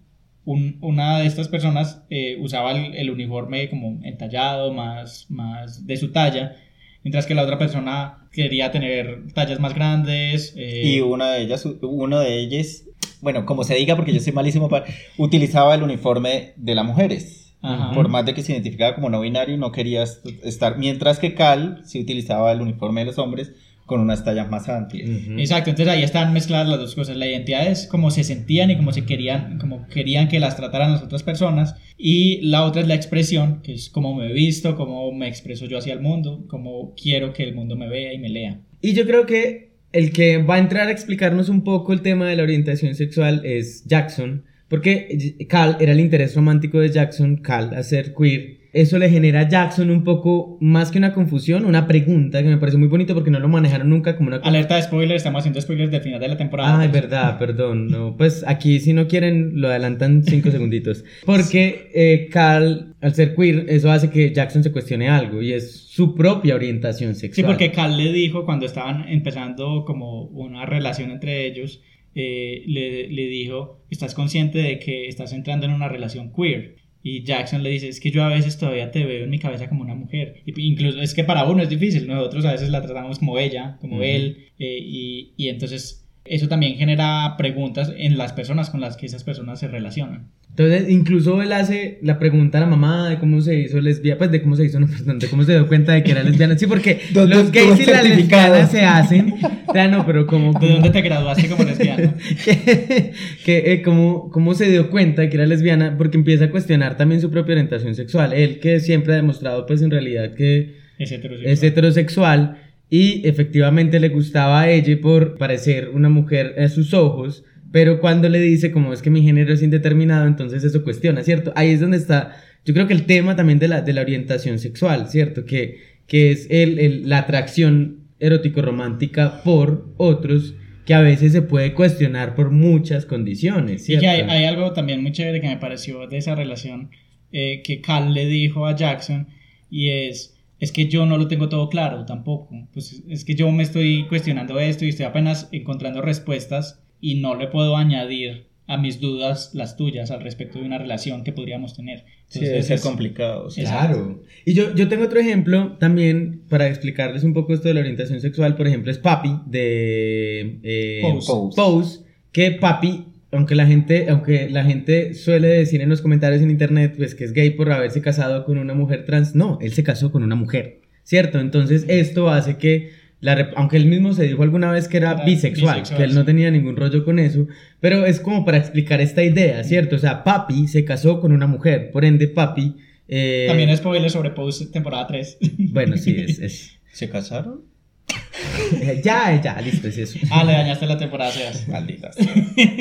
Un- una de estas personas eh, usaba el, el uniforme como entallado, más, más de su talla, mientras que la otra persona quería tener tallas más grandes. eh, Y una de ellas, uno de ellos, bueno, como se diga, porque yo soy malísimo para, utilizaba el uniforme de las mujeres. Ajá. Por más de que se identificaba como no binario, no quería est- estar. Mientras que Cal sí utilizaba el uniforme de los hombres con unas tallas más amplias. Ujú. Exacto, entonces ahí están mezcladas las dos cosas. La identidad es cómo se sentían y cómo se querían, como querían que las trataran las otras personas. Y la otra es la expresión, que es cómo me he visto, cómo me expreso yo hacia el mundo, cómo quiero que el mundo me vea y me lea. Y yo creo que el que va a entrar a explicarnos un poco el tema de la orientación sexual es Jackson, porque Cal era el interés romántico de Jackson, Cal a ser queer. Eso le genera a Jackson un poco más que una confusión, una pregunta que me parece muy bonito porque no lo manejaron nunca como una Alerta de spoilers, estamos haciendo spoilers del final de la temporada. Ah, es verdad, perdón. No, pues aquí si no quieren lo adelantan cinco (laughs) segunditos. Porque eh, Carl, al ser queer, eso hace que Jackson se cuestione algo y es su propia orientación Sí, sexual. porque Cal le dijo cuando estaban empezando como una relación entre ellos, eh, le, le dijo, ¿estás consciente de que estás entrando en una relación queer? Y Jackson le dice, es que yo a veces todavía te veo en mi cabeza como una mujer. Y incluso es que para uno es difícil, nosotros a veces la tratamos como ella, como él, eh, y, y entonces eso también genera preguntas en las personas con las que esas personas se relacionan. Entonces, incluso él hace la pregunta a la mamá de cómo se hizo lesbiana, pues de cómo se hizo, no, perdón, de cómo se dio cuenta de que era lesbiana. Sí, porque (laughs) ¿Dónde los gays y las lesbianas se hacen. Ya no, pero como. ¿De dónde te graduaste como lesbiana? (laughs) que, que eh, cómo, cómo se dio cuenta de que era lesbiana, porque empieza a cuestionar también su propia orientación sexual. Él que siempre ha demostrado, pues en realidad, que Es heterosexual. es heterosexual y efectivamente le gustaba a ella por parecer una mujer a sus ojos, pero cuando le dice como es que mi género es indeterminado, entonces eso cuestiona, ¿cierto? Ahí es donde está, yo creo que el tema también de la, de la orientación sexual, ¿cierto? Que, que es el, el- la atracción erótico-romántica por otros que a veces se puede cuestionar por muchas condiciones, Y ¿cierto? que hay, hay algo también muy chévere que me pareció de esa relación eh, que Cal le dijo a Jackson y es, es que yo no lo tengo todo claro tampoco. Pues es que yo me estoy cuestionando esto y estoy apenas encontrando respuestas y no le puedo añadir a mis dudas las tuyas al respecto de una relación que podríamos tener. Sí, debe Entonces, ser es- complicado. sí. Claro. Y yo, yo tengo otro ejemplo también para explicarles un poco esto de la orientación sexual. Por ejemplo, es Papi de eh, Pose. Pose, que Papi aunque la gente, aunque la gente suele decir en los comentarios en internet, pues que es gay por haberse casado con una mujer trans, no, él se casó con una mujer, ¿cierto? Entonces esto hace que, la rep- aunque él mismo se dijo alguna vez que era Era bisexual, bisexual, que él no tenía ningún rollo con eso, pero es como para explicar esta idea, ¿cierto? O sea, papi se casó con una mujer, por ende papi... eh, También es spoiler sobre Pose temporada 3. (laughs) Bueno, sí, es... es- ¿Se casaron? (laughs) ya, ya, listo, es eso. ah, le dañaste la temporada 6. Malditas.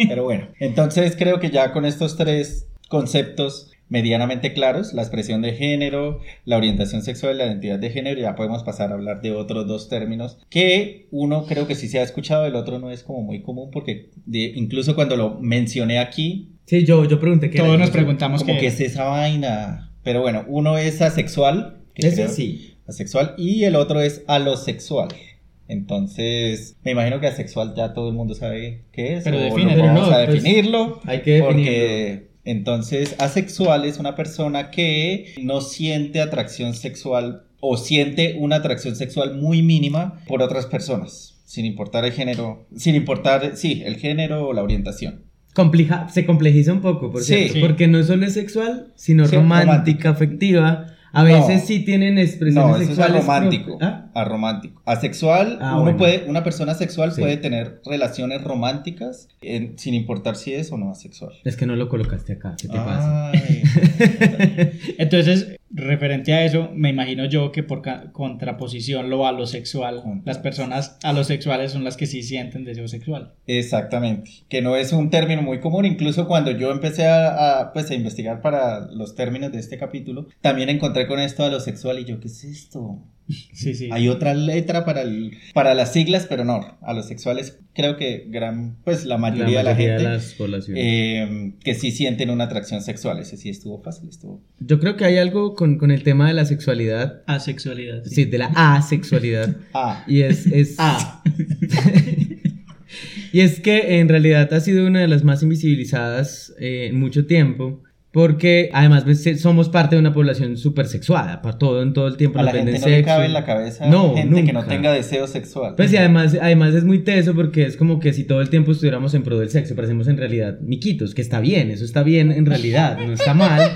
Pero bueno, entonces creo que ya con estos tres conceptos medianamente claros, la expresión de género, la orientación sexual la identidad de género, ya podemos pasar a hablar de otros dos términos que uno creo que sí se ha escuchado, el otro no es como muy común porque de- incluso cuando lo mencioné aquí, Sí, yo, yo pregunté qué Todos era. nos preguntamos como qué que es esa vaina. Pero bueno, uno es asexual, que Ese creo- sí. asexual, y el otro es alosexual. Entonces, me imagino que asexual ya todo el mundo sabe qué es. Pero o define, lo pero vamos no, a pues, definirlo. Hay que definirlo. Porque entonces asexual es una persona que no siente atracción sexual o siente una atracción sexual muy mínima por otras personas, sin importar el género, sin importar, sí, el género o la orientación. Compleja, se complejiza un poco, por Sí. cierto, Sí. porque no solo es sexual, sino Sí, romántica, romántica. afectiva. A No. veces sí tienen expresiones No, eso es sexuales. aromántico. pro- ¿Ah? Aromántico. Asexual, Ah, uno bueno. puede, una persona sexual Sí. puede tener relaciones románticas en- sin importar si es o no asexual. Es que no lo colocaste acá, ¿qué te pasa? (laughs) Entonces, referente a eso, me imagino yo que por contraposición lo alosexual, las personas alosexuales son las que sí sienten deseo sexual. Exactamente, que no es un término muy común, incluso cuando yo empecé a, a, pues, a investigar para los términos de este capítulo, también encontré con esto a lo sexual y yo, ¿qué es esto? Sí, sí. Hay otra letra para, el, para las siglas, pero no, a los sexuales creo que gran, pues la mayoría, de la gente las poblaciones. eh, que sí sienten una atracción sexual, ese sí estuvo fácil, estuvo... Yo creo que hay algo con, con el tema de la sexualidad, Asexualidad. sí, de la asexualidad, (laughs) Ah, y es... es Ah. (laughs) y es que en realidad ha sido una de las más invisibilizadas eh, en mucho tiempo. Porque además pues, somos parte de una población súper sexuada, para todo en todo el tiempo a la gente no le sexo. cabe en la cabeza No, gente que no tenga deseo sexual. Pues y además, además es muy teso porque es como que si todo el tiempo estuviéramos en pro del sexo, parecemos en realidad miquitos, que está bien, eso está bien en realidad, no está mal.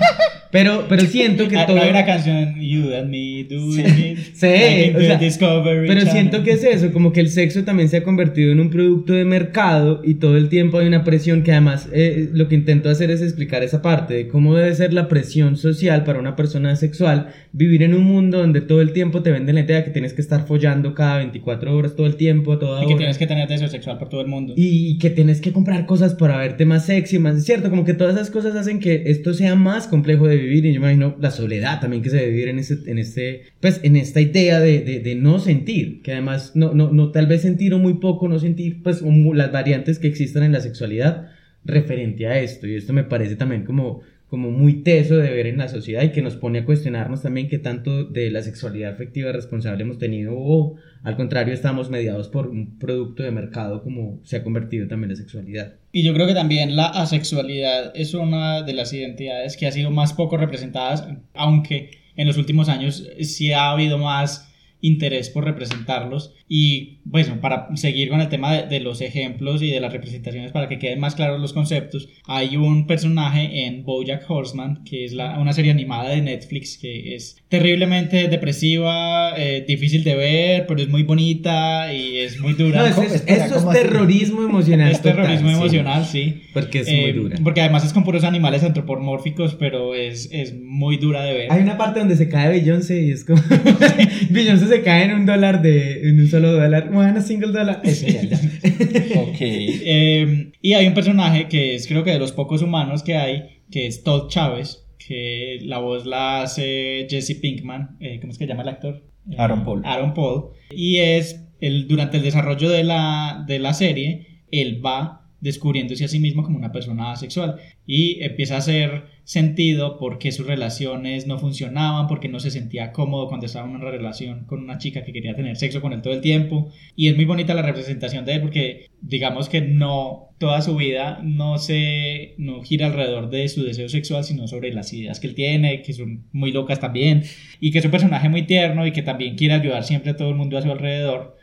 Pero, pero siento que Ah, todo... hay una canción You and Me doing Sí. it. Sí, o the sea, Discovery Pero Channel. siento que es eso, como que el sexo también se ha convertido en un producto de mercado y todo el tiempo hay una presión que además eh, lo que intento hacer es explicar esa parte de cómo debe ser la presión social para una persona sexual vivir en un mundo donde todo el tiempo te venden la idea que tienes que estar follando cada 24 horas todo el tiempo, a toda Y que hora. tienes que tener deseo sexual por todo el mundo. Y que tienes que comprar cosas para verte más sexy, más cierto, como que todas esas cosas hacen que esto sea más complejo de vivir y yo imagino la soledad también que se debe vivir en este, en este, pues en esta idea de, de, de no sentir, que además no, no, no tal vez sentir o muy poco, no sentir, pues mu- las variantes que existan en la sexualidad referente a esto. Y esto me parece también como como muy teso de ver en la sociedad y que nos pone a cuestionarnos también qué tanto de la sexualidad afectiva responsable hemos tenido o al contrario estamos mediados por un producto de mercado como se ha convertido también la sexualidad. Y yo creo que también la asexualidad es una de las identidades que ha sido más poco representadas, aunque en los últimos años sí ha habido más interés por representarlos. Y bueno, para seguir con el tema de, de los ejemplos y de las representaciones, para que queden más claros los conceptos, hay un personaje en Bojack Horseman, que es la- una serie animada de Netflix, que es terriblemente depresiva, eh, difícil de ver, pero es muy bonita y es muy dura. No, eso es, espera, eso es ¿cómo así? terrorismo emocional. Es total, terrorismo sí. emocional, sí. Porque es Eh, muy dura. Porque además es con puros animales antropomórficos, pero es, es muy dura de ver. Hay una parte donde se cae Beyoncé y es como. (laughs) Beyoncé se cae en un dólar de. En un solo dólar. One single dollar. Eso ya, ya. (laughs) Ok. Eh, y hay un personaje que es creo que de los pocos humanos que hay, que es Todd Chávez, que la voz la hace Jesse Pinkman, eh, ¿cómo es que se llama el actor? Eh, Aaron Paul. Aaron Paul. Y es, el, durante el desarrollo de la, de la serie, él va descubriéndose a sí mismo como una persona asexual. Y empieza a hacer sentido por qué sus relaciones no funcionaban, porque no se sentía cómodo cuando estaba en una relación con una chica que quería tener sexo con él todo el tiempo. Y es muy bonita la representación de él porque digamos que no toda su vida no se no gira alrededor de su deseo sexual sino sobre las ideas que él tiene que son muy locas también y que es un personaje muy tierno y que también quiere ayudar siempre a todo el mundo a su alrededor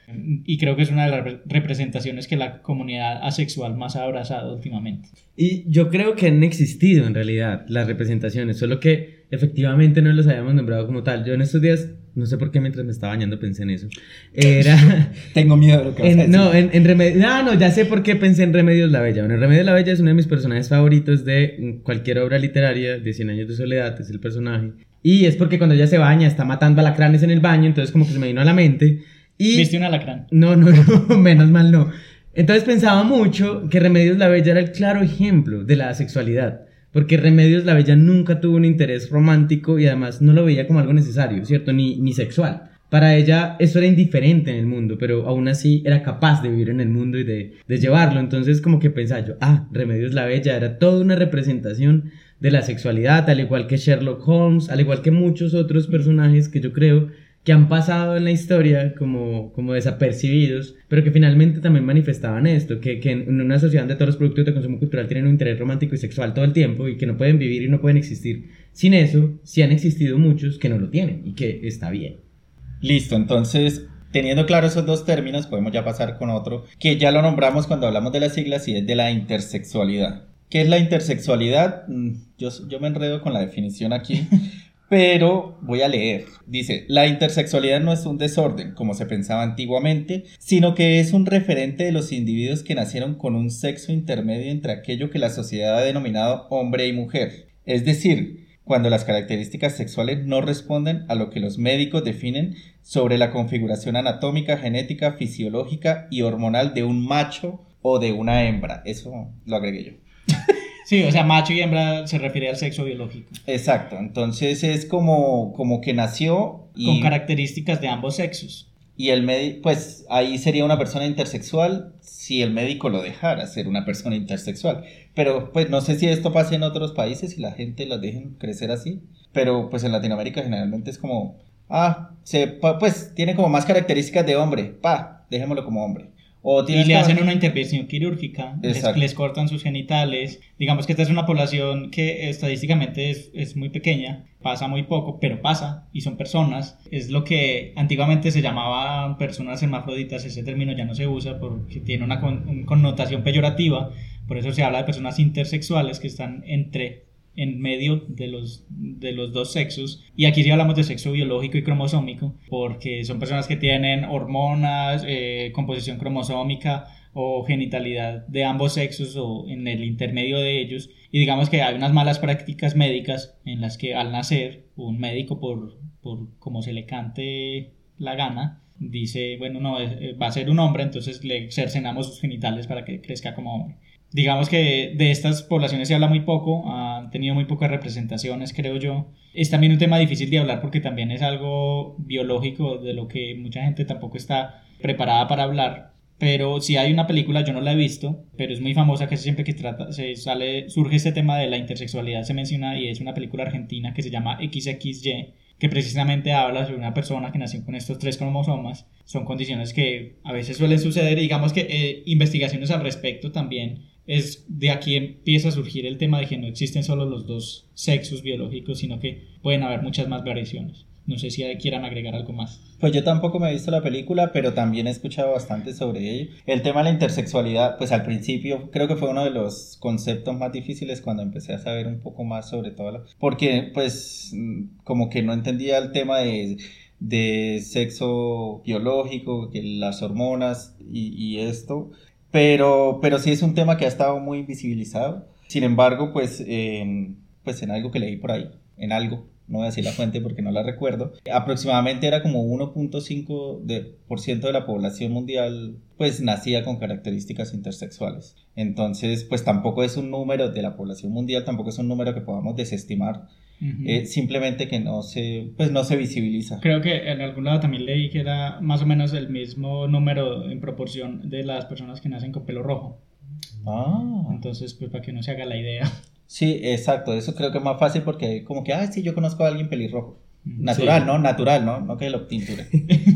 Y creo que es una de las representaciones que la comunidad asexual más ha abrazado últimamente. Y yo creo que han existido en realidad las representaciones, solo que efectivamente no los habíamos nombrado como tal. Yo en estos días, no sé por qué mientras me estaba bañando pensé en eso. Era... (laughs) Tengo miedo de lo que vas a En- decir. no, en, en Remedios. No, no, ya sé por qué pensé en Remedios la Bella. Bueno, Remedios la Bella es uno de mis personajes favoritos de cualquier obra literaria. De 100 años de soledad es el personaje. Y es porque cuando ella se baña está matando alacranes en el baño, entonces como que se me vino a la mente. Y ¿Viste un alacrán? no, no, (laughs) no, menos mal no. Entonces pensaba mucho que Remedios la Bella era el claro ejemplo de la sexualidad. Porque Remedios la Bella nunca tuvo un interés romántico y además no lo veía como algo necesario, ¿cierto? Ni, ni sexual. Para ella eso era indiferente en el mundo, pero aún así era capaz de vivir en el mundo y de, de llevarlo. Entonces como que pensaba yo, ah, Remedios la Bella era toda una representación de la sexualidad, al igual que Sherlock Holmes, al igual que muchos otros personajes que yo creo que han pasado en la historia como, como desapercibidos, pero que finalmente también manifestaban esto, que, que en una sociedad donde todos los productos de consumo cultural tienen un interés romántico y sexual todo el tiempo y que no pueden vivir y no pueden existir sin eso, sí han existido muchos que no lo tienen y que está bien. Listo, entonces, teniendo claro esos dos términos, podemos ya pasar con otro, que ya lo nombramos cuando hablamos de las siglas y es de la intersexualidad. ¿Qué es la intersexualidad? Mm, Yo, yo me enredo con la definición aquí, (laughs) pero voy a leer. Dice, la intersexualidad no es un desorden, como se pensaba antiguamente, sino que es un referente de los individuos que nacieron con un sexo intermedio entre aquello que la sociedad ha denominado hombre y mujer. Es decir, cuando las características sexuales no responden a lo que los médicos definen sobre la configuración anatómica, genética, fisiológica y hormonal de un macho o de una hembra. Eso lo agregué yo. Sí, o sea, macho y hembra se refiere al sexo biológico. Exacto, entonces es como, como que nació y, Con características de ambos sexos. y el médico, pues ahí sería una persona intersexual si el médico lo dejara ser una persona intersexual. Pero pues no sé si esto pasa en otros países y la gente las dejen crecer así, pero pues en Latinoamérica generalmente es como, ah, se, pues tiene como más características de hombre, pa, dejémoslo como hombre. O Y le hacen una intervención quirúrgica, les, les cortan sus genitales. Digamos que esta es una población que estadísticamente es, es muy pequeña, pasa muy poco, pero pasa y son personas. Es lo que antiguamente se llamaba personas hermafroditas, ese término ya no se usa porque tiene una con- una connotación peyorativa, por eso se habla de personas intersexuales que están entre en medio de los, de los dos sexos. Y aquí sí hablamos de sexo biológico y cromosómico, porque son personas que tienen hormonas, eh, composición cromosómica o genitalidad de ambos sexos o en el intermedio de ellos. Y digamos que hay unas malas prácticas médicas en las que al nacer un médico por, por como se le cante la gana, dice, bueno, no, eh, va a ser un hombre, entonces le cercenamos sus genitales para que crezca como hombre. Digamos que de estas poblaciones se habla muy poco, han tenido muy pocas representaciones, creo yo. Es también un tema difícil de hablar porque también es algo biológico de lo que mucha gente tampoco está preparada para hablar. Pero si hay una película, yo no la he visto, pero es muy famosa que siempre que trata, se sale, surge este tema de la intersexualidad, se menciona y es una película argentina que se llama XXY, que precisamente habla sobre una persona que nació con estos tres cromosomas. Son condiciones que a veces suelen suceder y digamos que eh, investigaciones al respecto también es de aquí empieza a surgir el tema de que no existen solo los dos sexos biológicos, sino que pueden haber muchas más variaciones. No sé si quieran agregar algo más. Pues yo tampoco me he visto la película, pero también he escuchado bastante sobre ello. El tema de la intersexualidad, pues al principio creo que fue uno de los conceptos más difíciles cuando empecé a saber un poco más sobre todo. Porque pues mm, como que no entendía el tema de, de sexo biológico, que las hormonas y esto. Pero, pero sí es un tema que ha estado muy invisibilizado. Sin embargo, pues, en, pues en algo que leí por ahí, en algo, no voy a decir la fuente porque no la recuerdo, aproximadamente era como 1.5% de, de la población mundial pues nacía con características intersexuales. Entonces pues tampoco es un número de la población mundial, tampoco es un número que podamos desestimar, Eh, simplemente que no se, pues no se visibiliza. Creo que en algún lado también leí que era más o menos el mismo número en proporción de las personas que nacen con pelo rojo. Ah, Entonces, pues para que no se haga la idea. sí, exacto, eso creo que es más fácil porque como que, ah, sí, yo conozco a alguien pelirrojo. Natural, Sí. ¿no? Natural, ¿no? No que lo tinture.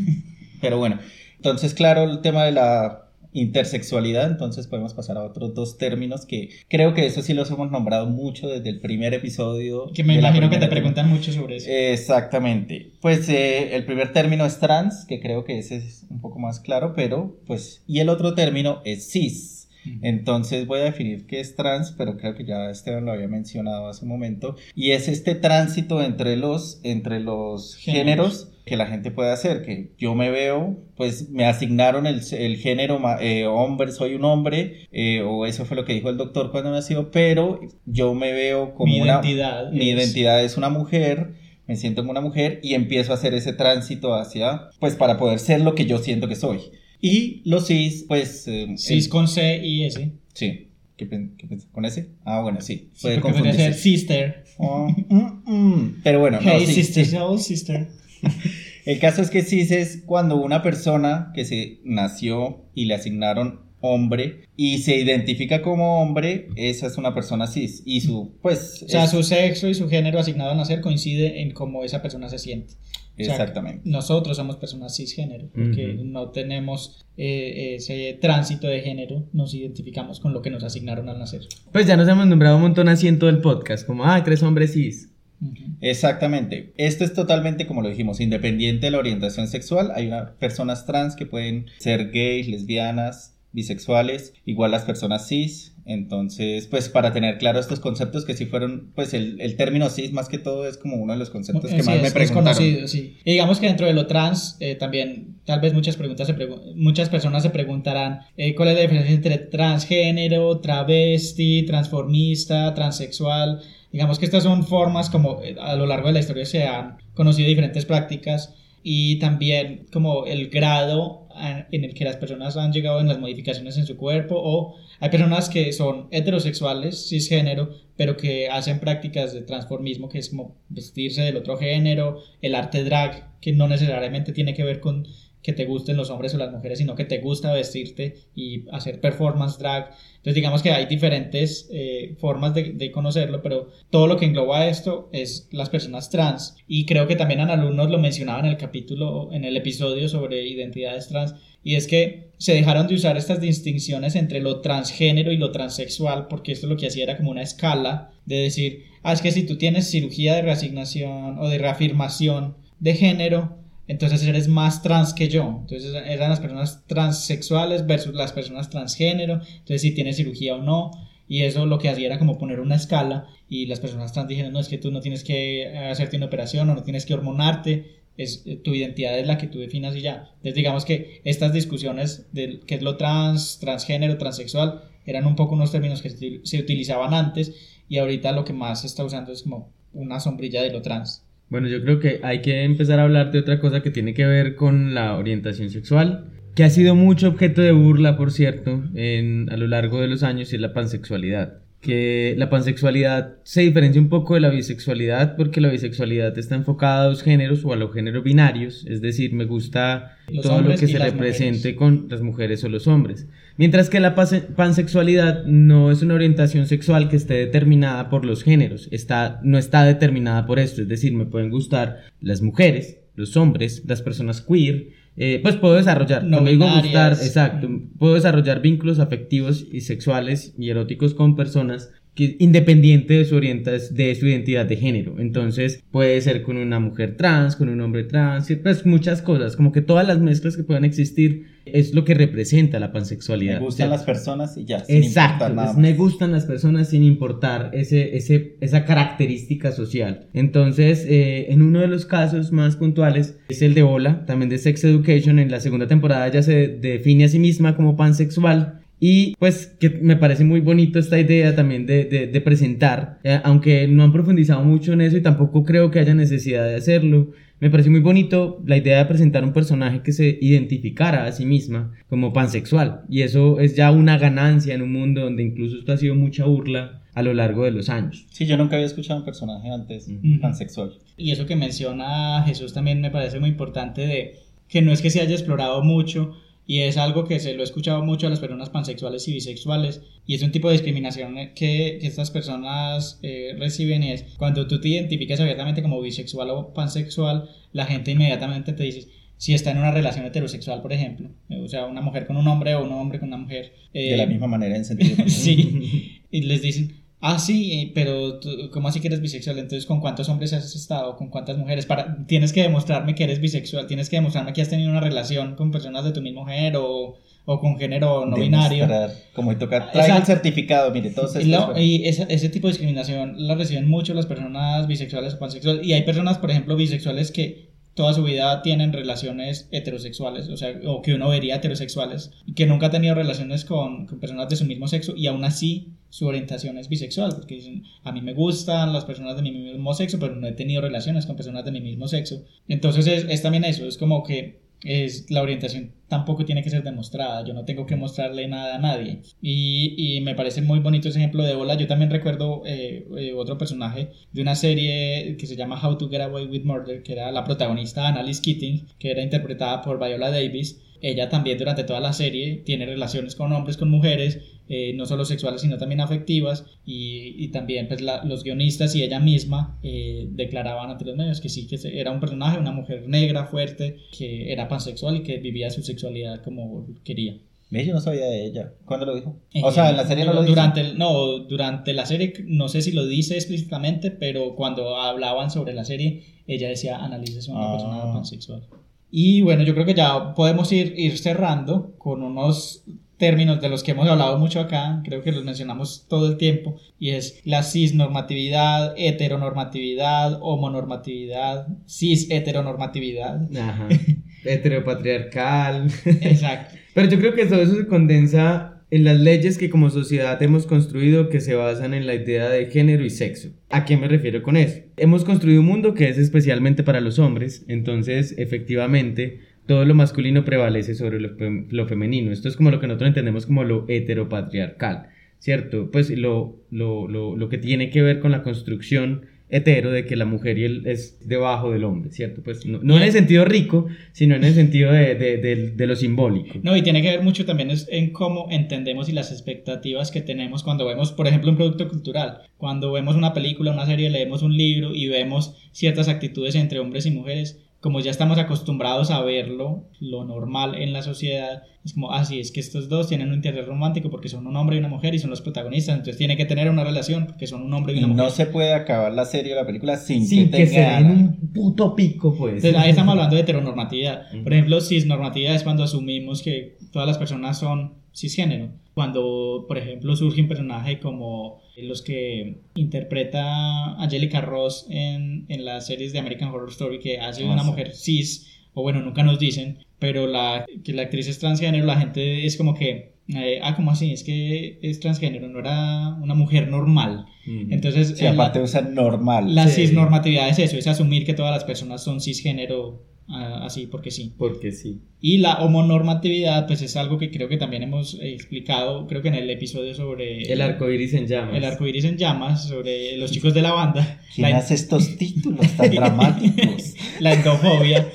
(laughs) Pero bueno, entonces claro, el tema de la intersexualidad, entonces podemos pasar a otros dos términos que creo que eso sí los hemos nombrado mucho desde el primer episodio. Que me imagino que te preguntan mucho sobre eso. Exactamente. Pues eh, el primer término es trans, que creo que ese es un poco más claro, pero pues, y el otro término es cis. Entonces voy a definir qué es trans, pero creo que ya Esteban lo había mencionado hace un momento, y es este tránsito entre los, entre los géneros, Géneros. Que la gente puede hacer, que yo me veo, pues me asignaron el, el género eh, hombre, soy un hombre, eh, o eso fue lo que dijo el doctor cuando nació, pero yo me veo como Mi una... identidad Mi es- identidad es una mujer, me siento como una mujer y empiezo a hacer ese tránsito hacia, pues para poder ser lo que yo siento que soy. Y los cis, pues... eh, Cis el- con C y S. Sí. ¿Qué, qué ¿Con ese? Ah, bueno, sí. Sí, Puede porque puede ser confundirse. sister. Oh, mm, mm. Pero bueno, no, hey, sí, sister. sí. Oh, sister. (laughs) El caso es que cis es cuando una persona que se nació y le asignaron hombre y se identifica como hombre, esa es una persona cis. Y su, pues... O sea, es- su sexo y su género asignado al nacer coincide en cómo esa persona se siente. O sea, Exactamente. Nosotros somos personas cisgénero, porque no tenemos eh, ese tránsito de género, nos identificamos con lo que nos asignaron al nacer. Pues ya nos hemos nombrado un montón así en todo el podcast, como, ah, tres hombres cis. Ujú. Exactamente. Esto es totalmente, como lo dijimos, independiente de la orientación sexual. Hay una- personas trans que pueden ser gays, lesbianas, bisexuales, igual las personas cis. Entonces, pues para tener claro estos conceptos que sí fueron, pues el, el término cis más que todo es como uno de los conceptos que Sí, más es- me es preguntaron. conocido, sí. Y digamos que dentro de lo trans, eh, también tal vez muchas, preguntas se pregu- muchas personas se preguntarán eh, cuál es la diferencia entre transgénero, travesti, transformista, transexual. Digamos que estas son formas como eh, a lo largo de la historia se han conocido diferentes prácticas y también como el grado en el que las personas han llegado en las modificaciones en su cuerpo o hay personas que son heterosexuales, cisgénero, pero que hacen prácticas de transformismo, que es como vestirse del otro género, el arte drag, que no necesariamente tiene que ver con que te gusten los hombres o las mujeres, sino que te gusta vestirte y hacer performance drag. Entonces digamos que hay diferentes eh, formas de, de conocerlo, pero todo lo que engloba esto es las personas trans. Y creo que también Ana Luz nos lo mencionaba en el capítulo, en el episodio sobre identidades trans, y es que se dejaron de usar estas distinciones entre lo transgénero y lo transexual, porque esto lo que hacía era como una escala de decir, ah, es que si tú tienes cirugía de reasignación o de reafirmación de género, entonces eres más trans que yo. Entonces eran las personas transexuales versus las personas transgénero, entonces si tienes cirugía o no. Y eso lo que hacía era como poner una escala y las personas trans dijeron, no, es que tú no tienes que eh, hacerte una operación o no tienes que hormonarte, es, eh, tu identidad es la que tú definas y ya. Entonces digamos que estas discusiones de qué es lo trans, transgénero, transexual, eran un poco unos términos que se, utilizaban antes y ahorita lo que más se está usando es como una sombrilla de lo trans. Bueno, yo creo que hay que empezar a hablar de otra cosa que tiene que ver con la orientación sexual, que ha sido mucho objeto de burla, por cierto, en, a lo largo de los años, y es la pansexualidad. Que la pansexualidad se diferencia un poco de la bisexualidad porque la bisexualidad está enfocada a los géneros o a los géneros binarios, es decir, me gusta Los todo lo que se represente mujeres. con las mujeres o los hombres. Mientras que la pansexualidad no es una orientación sexual que esté determinada por los géneros, está, no está determinada por esto, es decir, me pueden gustar las mujeres, los hombres, las personas queer, eh, pues puedo desarrollar, No cuando digo gustar, exacto, puedo desarrollar vínculos afectivos y sexuales y eróticos con personas independiente de su, orienta- de su identidad de género. Entonces puede ser con una mujer trans, con un hombre trans, pues muchas cosas, como que todas las mezclas que puedan existir es lo que representa la Me pansexualidad. gustan O sea, las personas y ya. sin Exacto, nada pues, me gustan las personas sin importar ese, ese, esa característica social. Entonces, eh, en uno de los casos más puntuales es el de Ola, también de Sex Education. En la segunda temporada ya se define a sí misma como pansexual. Y pues que me parece muy bonito esta idea también de, de, de presentar, eh, aunque no han profundizado mucho en eso y tampoco creo que haya necesidad de hacerlo. Me parece muy bonito la idea de presentar un personaje que se identificara a sí misma como pansexual. Y eso es ya una ganancia en un mundo donde incluso esto ha sido mucha burla a lo largo de los años. Sí, yo nunca había escuchado un personaje antes pansexual. Y eso que menciona Jesús también me parece muy importante de que no es que se haya explorado mucho y es algo que se lo he escuchado mucho a las personas pansexuales y bisexuales y es un tipo de discriminación que, estas personas eh, reciben y es cuando tú te identificas abiertamente como bisexual o pansexual la gente inmediatamente te dice si está en una relación heterosexual por ejemplo eh, o sea una mujer con un hombre o un hombre con una mujer eh, de la misma manera en sentido. (laughs) sí y les dicen ah, sí, eh, pero tú- ¿cómo así que eres bisexual? Entonces, ¿con cuántos hombres has estado? ¿Con cuántas mujeres? Para, tienes que demostrarme que eres bisexual, tienes que demostrarme que has tenido una relación con personas de tu mismo género o, con género no binario. Demostrar, Como y tocar, traiga el certificado, mire, todos estos. lo- bueno. y ese, ese tipo de discriminación la reciben mucho las personas bisexuales o pansexuales. Y hay personas, por ejemplo, bisexuales que toda su vida tienen relaciones heterosexuales, o sea, o que uno vería heterosexuales, y que nunca ha tenido relaciones con, con personas de su mismo sexo y aún así su orientación es bisexual, porque dicen, a mí me gustan las personas de mi mismo sexo, pero no he tenido relaciones con personas de mi mismo sexo. Entonces es, es también eso, es como que es la orientación tampoco tiene que ser demostrada, yo no tengo que mostrarle nada a nadie. Y, y me parece muy bonito ese ejemplo de Ola. Yo también recuerdo eh, eh, otro personaje de una serie que se llama How to Get Away with Murder, que era la protagonista Annalise Keating, que era interpretada por Viola Davis. Ella también durante toda la serie tiene relaciones con hombres, con mujeres, eh, no solo sexuales sino también afectivas y, y también pues la- los guionistas y ella misma eh, declaraban ante los medios que sí que era un personaje, una mujer negra, fuerte, que era pansexual y que vivía su sexualidad como quería. Yo no sabía de ella. ¿Cuándo lo dijo? O sea, en la serie no lo. Eh, durante el, no durante la serie no sé si lo dice explícitamente pero cuando hablaban sobre la serie ella decía Annalise es una Ah. persona pansexual y bueno yo creo que ya podemos ir, ir cerrando con unos términos de los que hemos hablado mucho acá creo que los mencionamos todo el tiempo y es la cisnormatividad heteronormatividad homonormatividad cis heteronormatividad Ajá. (laughs) Heteropatriarcal. exacto (laughs) Pero yo creo que todo eso se condensa en las leyes que como sociedad hemos construido que se basan en la idea de género y sexo. ¿A qué me refiero con eso? Hemos construido un mundo que es especialmente para los hombres, entonces efectivamente todo lo masculino prevalece sobre lo, fem- lo femenino. Esto es como lo que nosotros entendemos como lo heteropatriarcal, ¿cierto? Pues lo, lo, lo, lo que tiene que ver con la construcción hetero de que la mujer y es debajo del hombre, ¿cierto? Pues no, no en el sentido rico, sino en el sentido de, de, de- de lo simbólico. No, y tiene que ver mucho también en cómo entendemos y las expectativas que tenemos cuando vemos, por ejemplo, un producto cultural. Cuando vemos una película, una serie, leemos un libro y vemos ciertas actitudes entre hombres y mujeres, como ya estamos acostumbrados a verlo, lo normal en la sociedad, es como, así es que estos dos tienen un interés romántico porque son un hombre y una mujer y son los protagonistas, entonces tiene que tener una relación porque son un hombre y Y una mujer. no se puede acabar la serie o la película sin, Sin que que se tenga... den un puto pico, pues. Entonces, ahí estamos hablando de heteronormatividad. Por ejemplo, cisnormatividad es cuando asumimos que todas las personas son cisgénero. Cuando, por ejemplo, surge un personaje como los que interpreta Angelica Ross en, en las series de American Horror Story, que hace Ah, una sí. mujer cis, o bueno, nunca nos dicen, pero la, que la actriz es transgénero, la gente es como que, eh, ah, ¿cómo así? Es que es transgénero, no era una mujer normal. Entonces, Sí, en la- aparte usan normal. la Sí. cisnormatividad es eso, es asumir que todas las personas son cisgénero ah, así porque sí. Porque sí. Y la homonormatividad, pues es algo que creo que también hemos explicado, creo que en el episodio sobre El arco iris en llamas. el arco iris en llamas, sobre los chicos de la banda, ¿Quién la, hace estos títulos tan dramáticos? (laughs) la endofobia.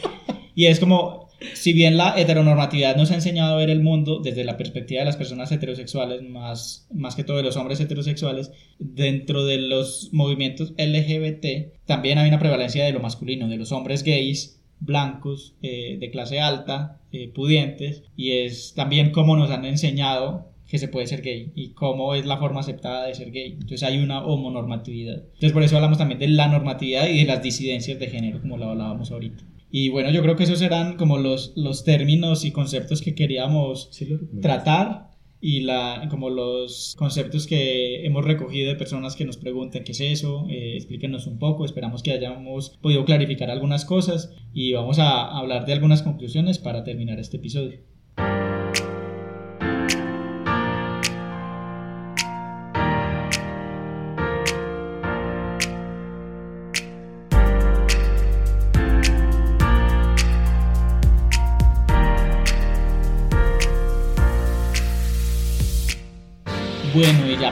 Y es como, si bien la heteronormatividad nos ha enseñado a ver el mundo desde la perspectiva de las personas heterosexuales, más, más que todo de los hombres heterosexuales, dentro de los movimientos LGBT también hay una prevalencia de lo masculino, de los hombres gays, blancos, eh, de clase alta, eh, pudientes, y es también cómo nos han enseñado que se puede ser gay y cómo es la forma aceptada de ser gay. Entonces hay una homonormatividad. Entonces por eso hablamos también de la normatividad y de las disidencias de género, como lo hablábamos ahorita. Y bueno, yo creo que esos eran como los, los términos y conceptos que queríamos Sí, tratar y la, como los conceptos que hemos recogido de personas que nos preguntan qué es eso, eh, explíquenos un poco, esperamos que hayamos podido clarificar algunas cosas y vamos a hablar de algunas conclusiones para terminar este episodio.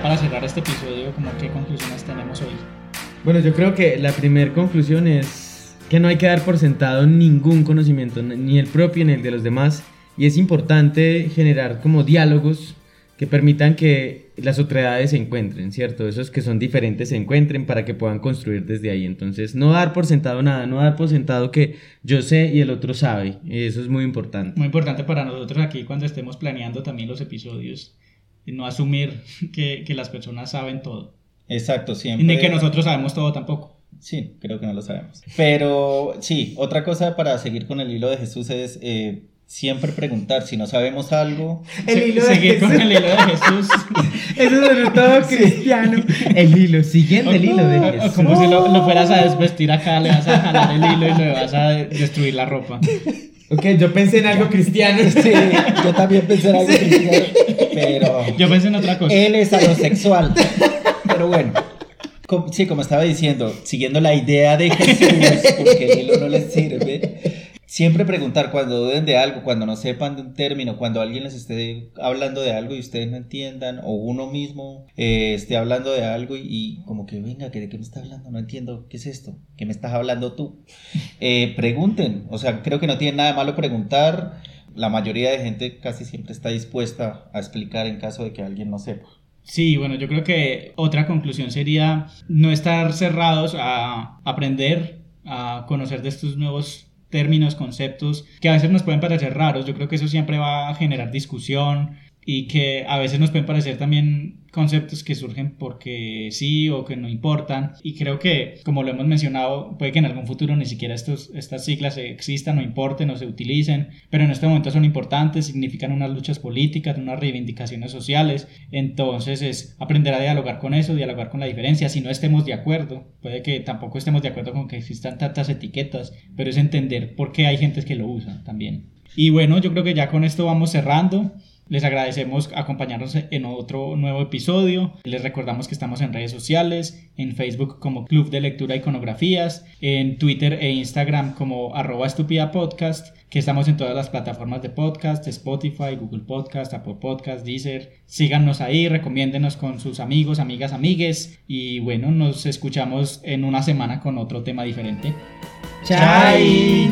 Ya para cerrar este episodio, como qué conclusiones tenemos hoy. Bueno, yo creo que la primera conclusión es que no hay que dar por sentado ningún conocimiento, ni el propio ni el de los demás. Y es importante generar como diálogos que permitan que las otredades se encuentren, ¿cierto? Esos que son diferentes se encuentren para que puedan construir desde ahí. Entonces, no dar por sentado nada, no dar por sentado que yo sé y el otro sabe. Eso es muy importante. Muy importante para nosotros aquí cuando estemos planeando también los episodios, no asumir (laughs) que, que las personas saben todo. Exacto, siempre. ni que nosotros sabemos todo tampoco. Sí, creo que no lo sabemos. Pero sí, otra cosa para seguir con el hilo de Jesús es eh, siempre preguntar si no sabemos algo. El hilo de seguir con Jesús. el hilo de Jesús. (laughs) Eso es todo cristiano. El hilo, siguiendo el hilo de O- o Jesús. como si lo, lo fueras a desvestir acá, le vas a jalar el hilo y le vas a de- destruir la ropa. Ok, yo pensé en algo cristiano. Sí, yo también pensé en algo cristiano, pero (laughs) Yo pensé en otra cosa. él es alosexual. Pero bueno, com- sí, como estaba diciendo, siguiendo la idea de Jesús, porque el hilo no les sirve. Siempre preguntar cuando duden de algo, cuando no sepan de un término, cuando alguien les esté hablando de algo y ustedes no entiendan, o uno mismo eh, esté hablando de algo y, y como que, venga, ¿que ¿de qué me está hablando? No entiendo, ¿qué es esto? ¿Qué me estás hablando tú? Eh, pregunten, o sea, creo que no tiene nada de malo preguntar. La mayoría de gente casi siempre está dispuesta a explicar en caso de que alguien no sepa. Sí, bueno, yo creo que otra conclusión sería no estar cerrados a aprender, a conocer de estos nuevos términos, conceptos, que a veces nos pueden parecer raros. Yo creo que eso siempre va a generar discusión y que a veces nos pueden parecer también conceptos que surgen porque sí o que no importan. Y creo que, como lo hemos mencionado, puede que en algún futuro ni siquiera estos, estas siglas existan o importen o se utilicen, pero en este momento son importantes, significan unas luchas políticas, unas reivindicaciones sociales. Entonces es aprender a dialogar con eso, dialogar con la diferencia, si no estemos de acuerdo. Puede que tampoco estemos de acuerdo con que existan tantas etiquetas, pero es entender por qué hay gente que lo usa también. Y bueno, yo creo que ya con esto vamos cerrando. Les agradecemos acompañarnos en otro nuevo episodio. Les recordamos que estamos en redes sociales, en Facebook como Club de Lectura e Iconografías, en Twitter e Instagram como arroba estúpida podcast, que estamos en todas las plataformas de podcast, Spotify, Google Podcast, Apple Podcast, Deezer. Síganos ahí, recomiéndenos con sus amigos, amigas, amigues y bueno, nos escuchamos en una semana con otro tema diferente. Chais.